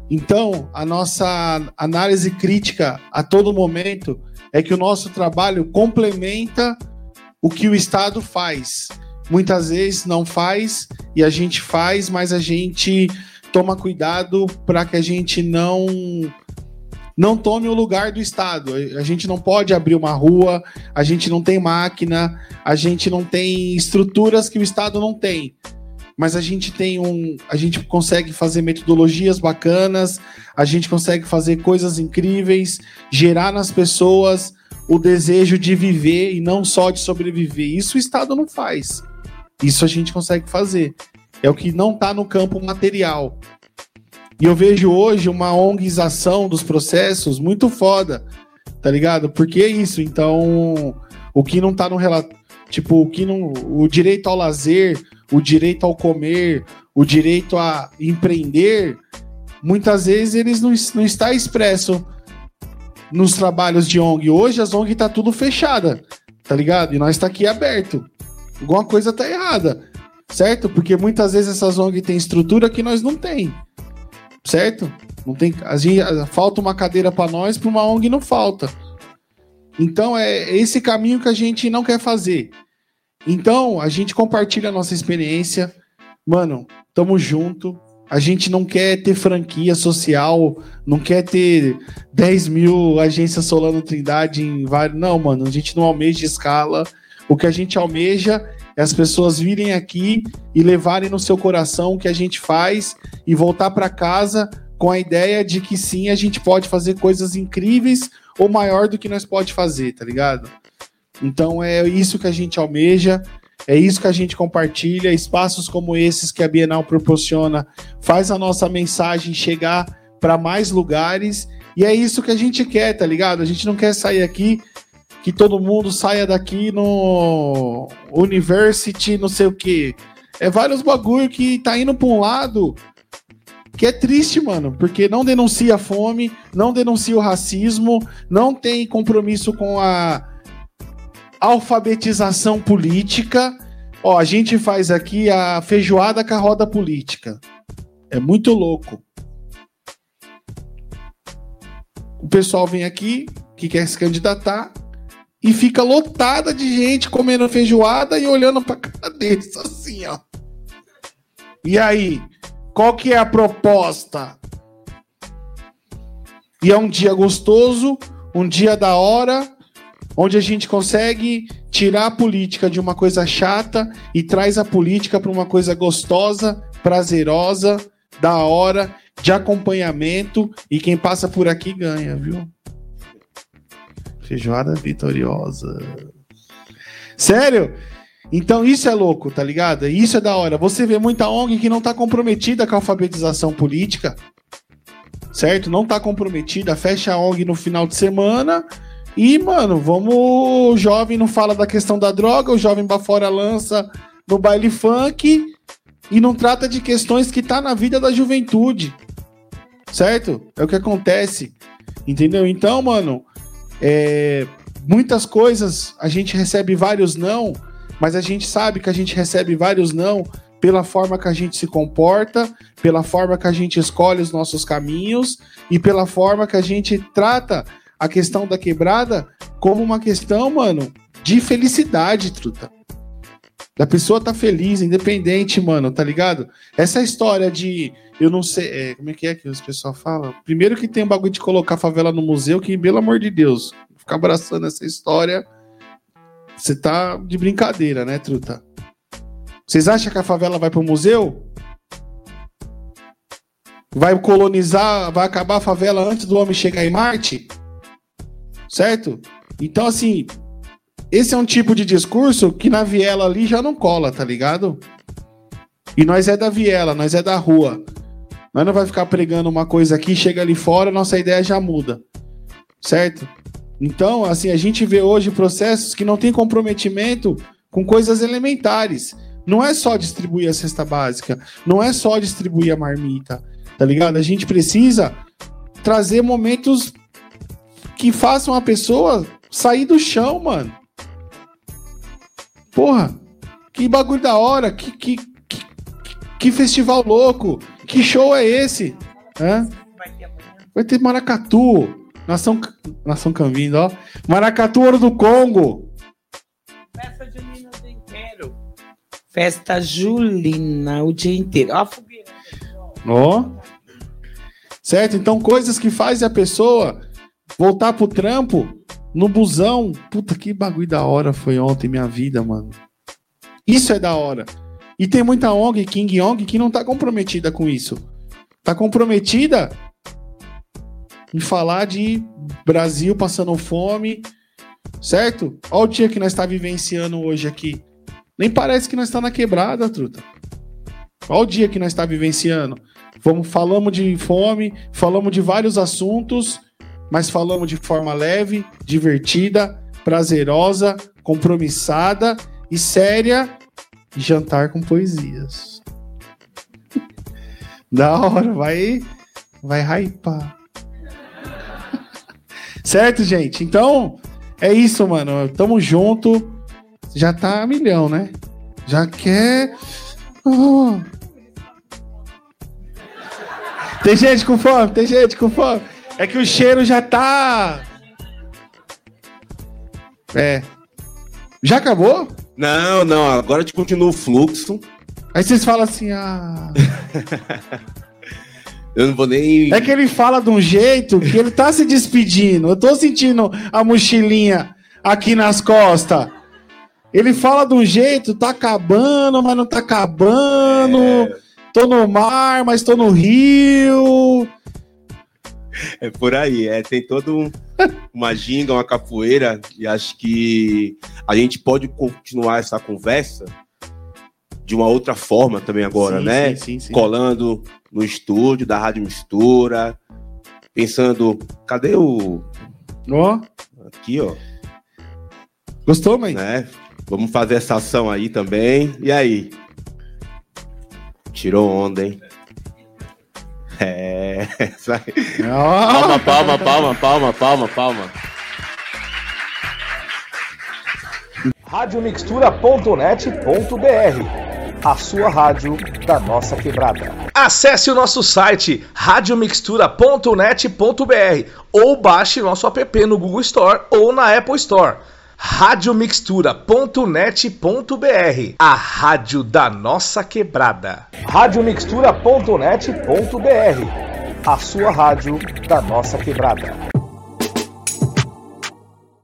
Então, a nossa análise crítica a todo momento é que o nosso trabalho complementa o que o Estado faz. Muitas vezes não faz e a gente faz, mas a gente toma cuidado para que a gente não não tome o lugar do Estado. A gente não pode abrir uma rua, a gente não tem máquina, a gente não tem estruturas que o Estado não tem. Mas a gente tem um. A gente consegue fazer metodologias bacanas, a gente consegue fazer coisas incríveis, gerar nas pessoas o desejo de viver e não só de sobreviver. Isso o Estado não faz. Isso a gente consegue fazer. É o que não está no campo material. E eu vejo hoje uma ongização dos processos muito foda, tá ligado? Porque é isso. Então, o que não tá no tipo, o que não, o direito ao lazer, o direito ao comer, o direito a empreender, muitas vezes eles não, não está expresso nos trabalhos de ONG. Hoje as ONG tá tudo fechada, tá ligado? E nós tá aqui aberto. Alguma coisa tá errada, certo? Porque muitas vezes essas ONG têm estrutura que nós não tem certo? Não tem, a gente, falta uma cadeira para nós, para uma ONG não falta. Então é esse caminho que a gente não quer fazer. Então a gente compartilha a nossa experiência, mano. Tamo junto. A gente não quer ter franquia social, não quer ter 10 mil agências Solano Trindade em vários. Não, mano, a gente não almeja escala. O que a gente almeja é as pessoas virem aqui e levarem no seu coração o que a gente faz e voltar para casa com a ideia de que sim, a gente pode fazer coisas incríveis ou maior do que nós pode fazer, tá ligado? Então é isso que a gente almeja, é isso que a gente compartilha, espaços como esses que a Bienal proporciona, faz a nossa mensagem chegar para mais lugares, e é isso que a gente quer, tá ligado? A gente não quer sair aqui que todo mundo saia daqui no University, não sei o que. É vários bagulho que tá indo pra um lado que é triste, mano, porque não denuncia a fome, não denuncia o racismo, não tem compromisso com a alfabetização política. Ó, a gente faz aqui a feijoada com a roda política. É muito louco. O pessoal vem aqui que quer se candidatar, e fica lotada de gente comendo feijoada e olhando pra cara deles assim, ó. E aí, qual que é a proposta? E é um dia gostoso, um dia da hora, onde a gente consegue tirar a política de uma coisa chata e traz a política para uma coisa gostosa, prazerosa, da hora, de acompanhamento e quem passa por aqui ganha, viu? Feijoada vitoriosa. Sério? Então isso é louco, tá ligado? Isso é da hora. Você vê muita ONG que não tá comprometida com a alfabetização política, certo? Não tá comprometida, fecha a ONG no final de semana e, mano, vamos. O jovem não fala da questão da droga, o jovem fora lança no baile funk e não trata de questões que tá na vida da juventude, certo? É o que acontece, entendeu? Então, mano, é, muitas coisas a gente recebe vários não, mas a gente sabe que a gente recebe vários não pela forma que a gente se comporta, pela forma que a gente escolhe os nossos caminhos e pela forma que a gente trata a questão da quebrada como uma questão, mano, de felicidade, truta. Da pessoa tá feliz, independente, mano, tá ligado? Essa história de. Eu não sei. é, como é que é que os pessoal falam? Primeiro que tem um bagulho de colocar a favela no museu, que, pelo amor de Deus, ficar abraçando essa história. Você tá de brincadeira, né, truta? Vocês acham que a favela vai pro museu? Vai colonizar, vai acabar a favela antes do homem chegar em Marte? Certo? Então, assim, esse é um tipo de discurso que na viela ali já não cola, tá ligado? E nós é da viela, nós é da rua. Nós não vai ficar pregando uma coisa aqui, chega ali fora, nossa ideia já muda. Certo? Então, assim, a gente vê hoje processos que não têm comprometimento com coisas elementares. Não é só distribuir a cesta básica, não é só distribuir a marmita, tá ligado? A gente precisa trazer momentos que façam a pessoa sair do chão, mano. Porra, que bagulho da hora, que, que, que, que festival louco, que show é esse? Hã? Vai ter Maracatu, Nação, Nação Cambindo, ó. Maracatu, Ouro do Congo. Festa junina o dia inteiro. Festa julina o dia inteiro. Ó, a fogueira. Ó. Certo? Então, coisas que fazem a pessoa voltar pro trampo no busão. Puta, que bagulho da hora foi ontem minha vida, mano. Isso é da hora. E tem muita ONG, King ONG, que não tá comprometida com isso. Tá comprometida em falar de Brasil passando fome, certo? Olha o dia que nós está vivenciando hoje aqui. Nem parece que nós está na quebrada, truta. Olha o dia que nós está vivenciando. Vamos, falamos de fome, falamos de vários assuntos, mas falamos de forma leve, divertida, prazerosa, compromissada e séria. Jantar com poesias. da hora, vai, vai hypar. certo, gente? Então, é isso, mano. Tamo junto. Já tá a milhão, né? Já quer. Oh. Tem gente com fome, tem gente com fome. É que o cheiro já tá. É. Já acabou? Não, não, agora a gente continua o fluxo. Aí vocês falam assim, ah. Eu não vou nem. É que ele fala de um jeito que ele tá se despedindo. Eu tô sentindo a mochilinha aqui nas costas. Ele fala de um jeito, tá acabando, mas não tá acabando. Tô no mar, mas tô no rio. É por aí, é, tem todo um, uma ginga, uma capoeira, e acho que a gente pode continuar essa conversa de uma outra forma também agora, Sim, né? sim, sim, sim. Colando no estúdio da Rádio Mistura, pensando, cadê o. Ó. Aqui, ó. Gostou, mãe? Né? Vamos fazer essa ação aí também. E aí? Tirou onda, hein? É. isso aí. Palma, palma, palma, palma, palma, palma. radiomixtura.net.br A sua rádio da nossa quebrada. Acesse o nosso site radiomixtura.net.br ou baixe nosso app no Google Store ou na Apple Store. radiomixtura.net.br A rádio da nossa quebrada. radiomixtura.net.br a sua rádio da nossa quebrada.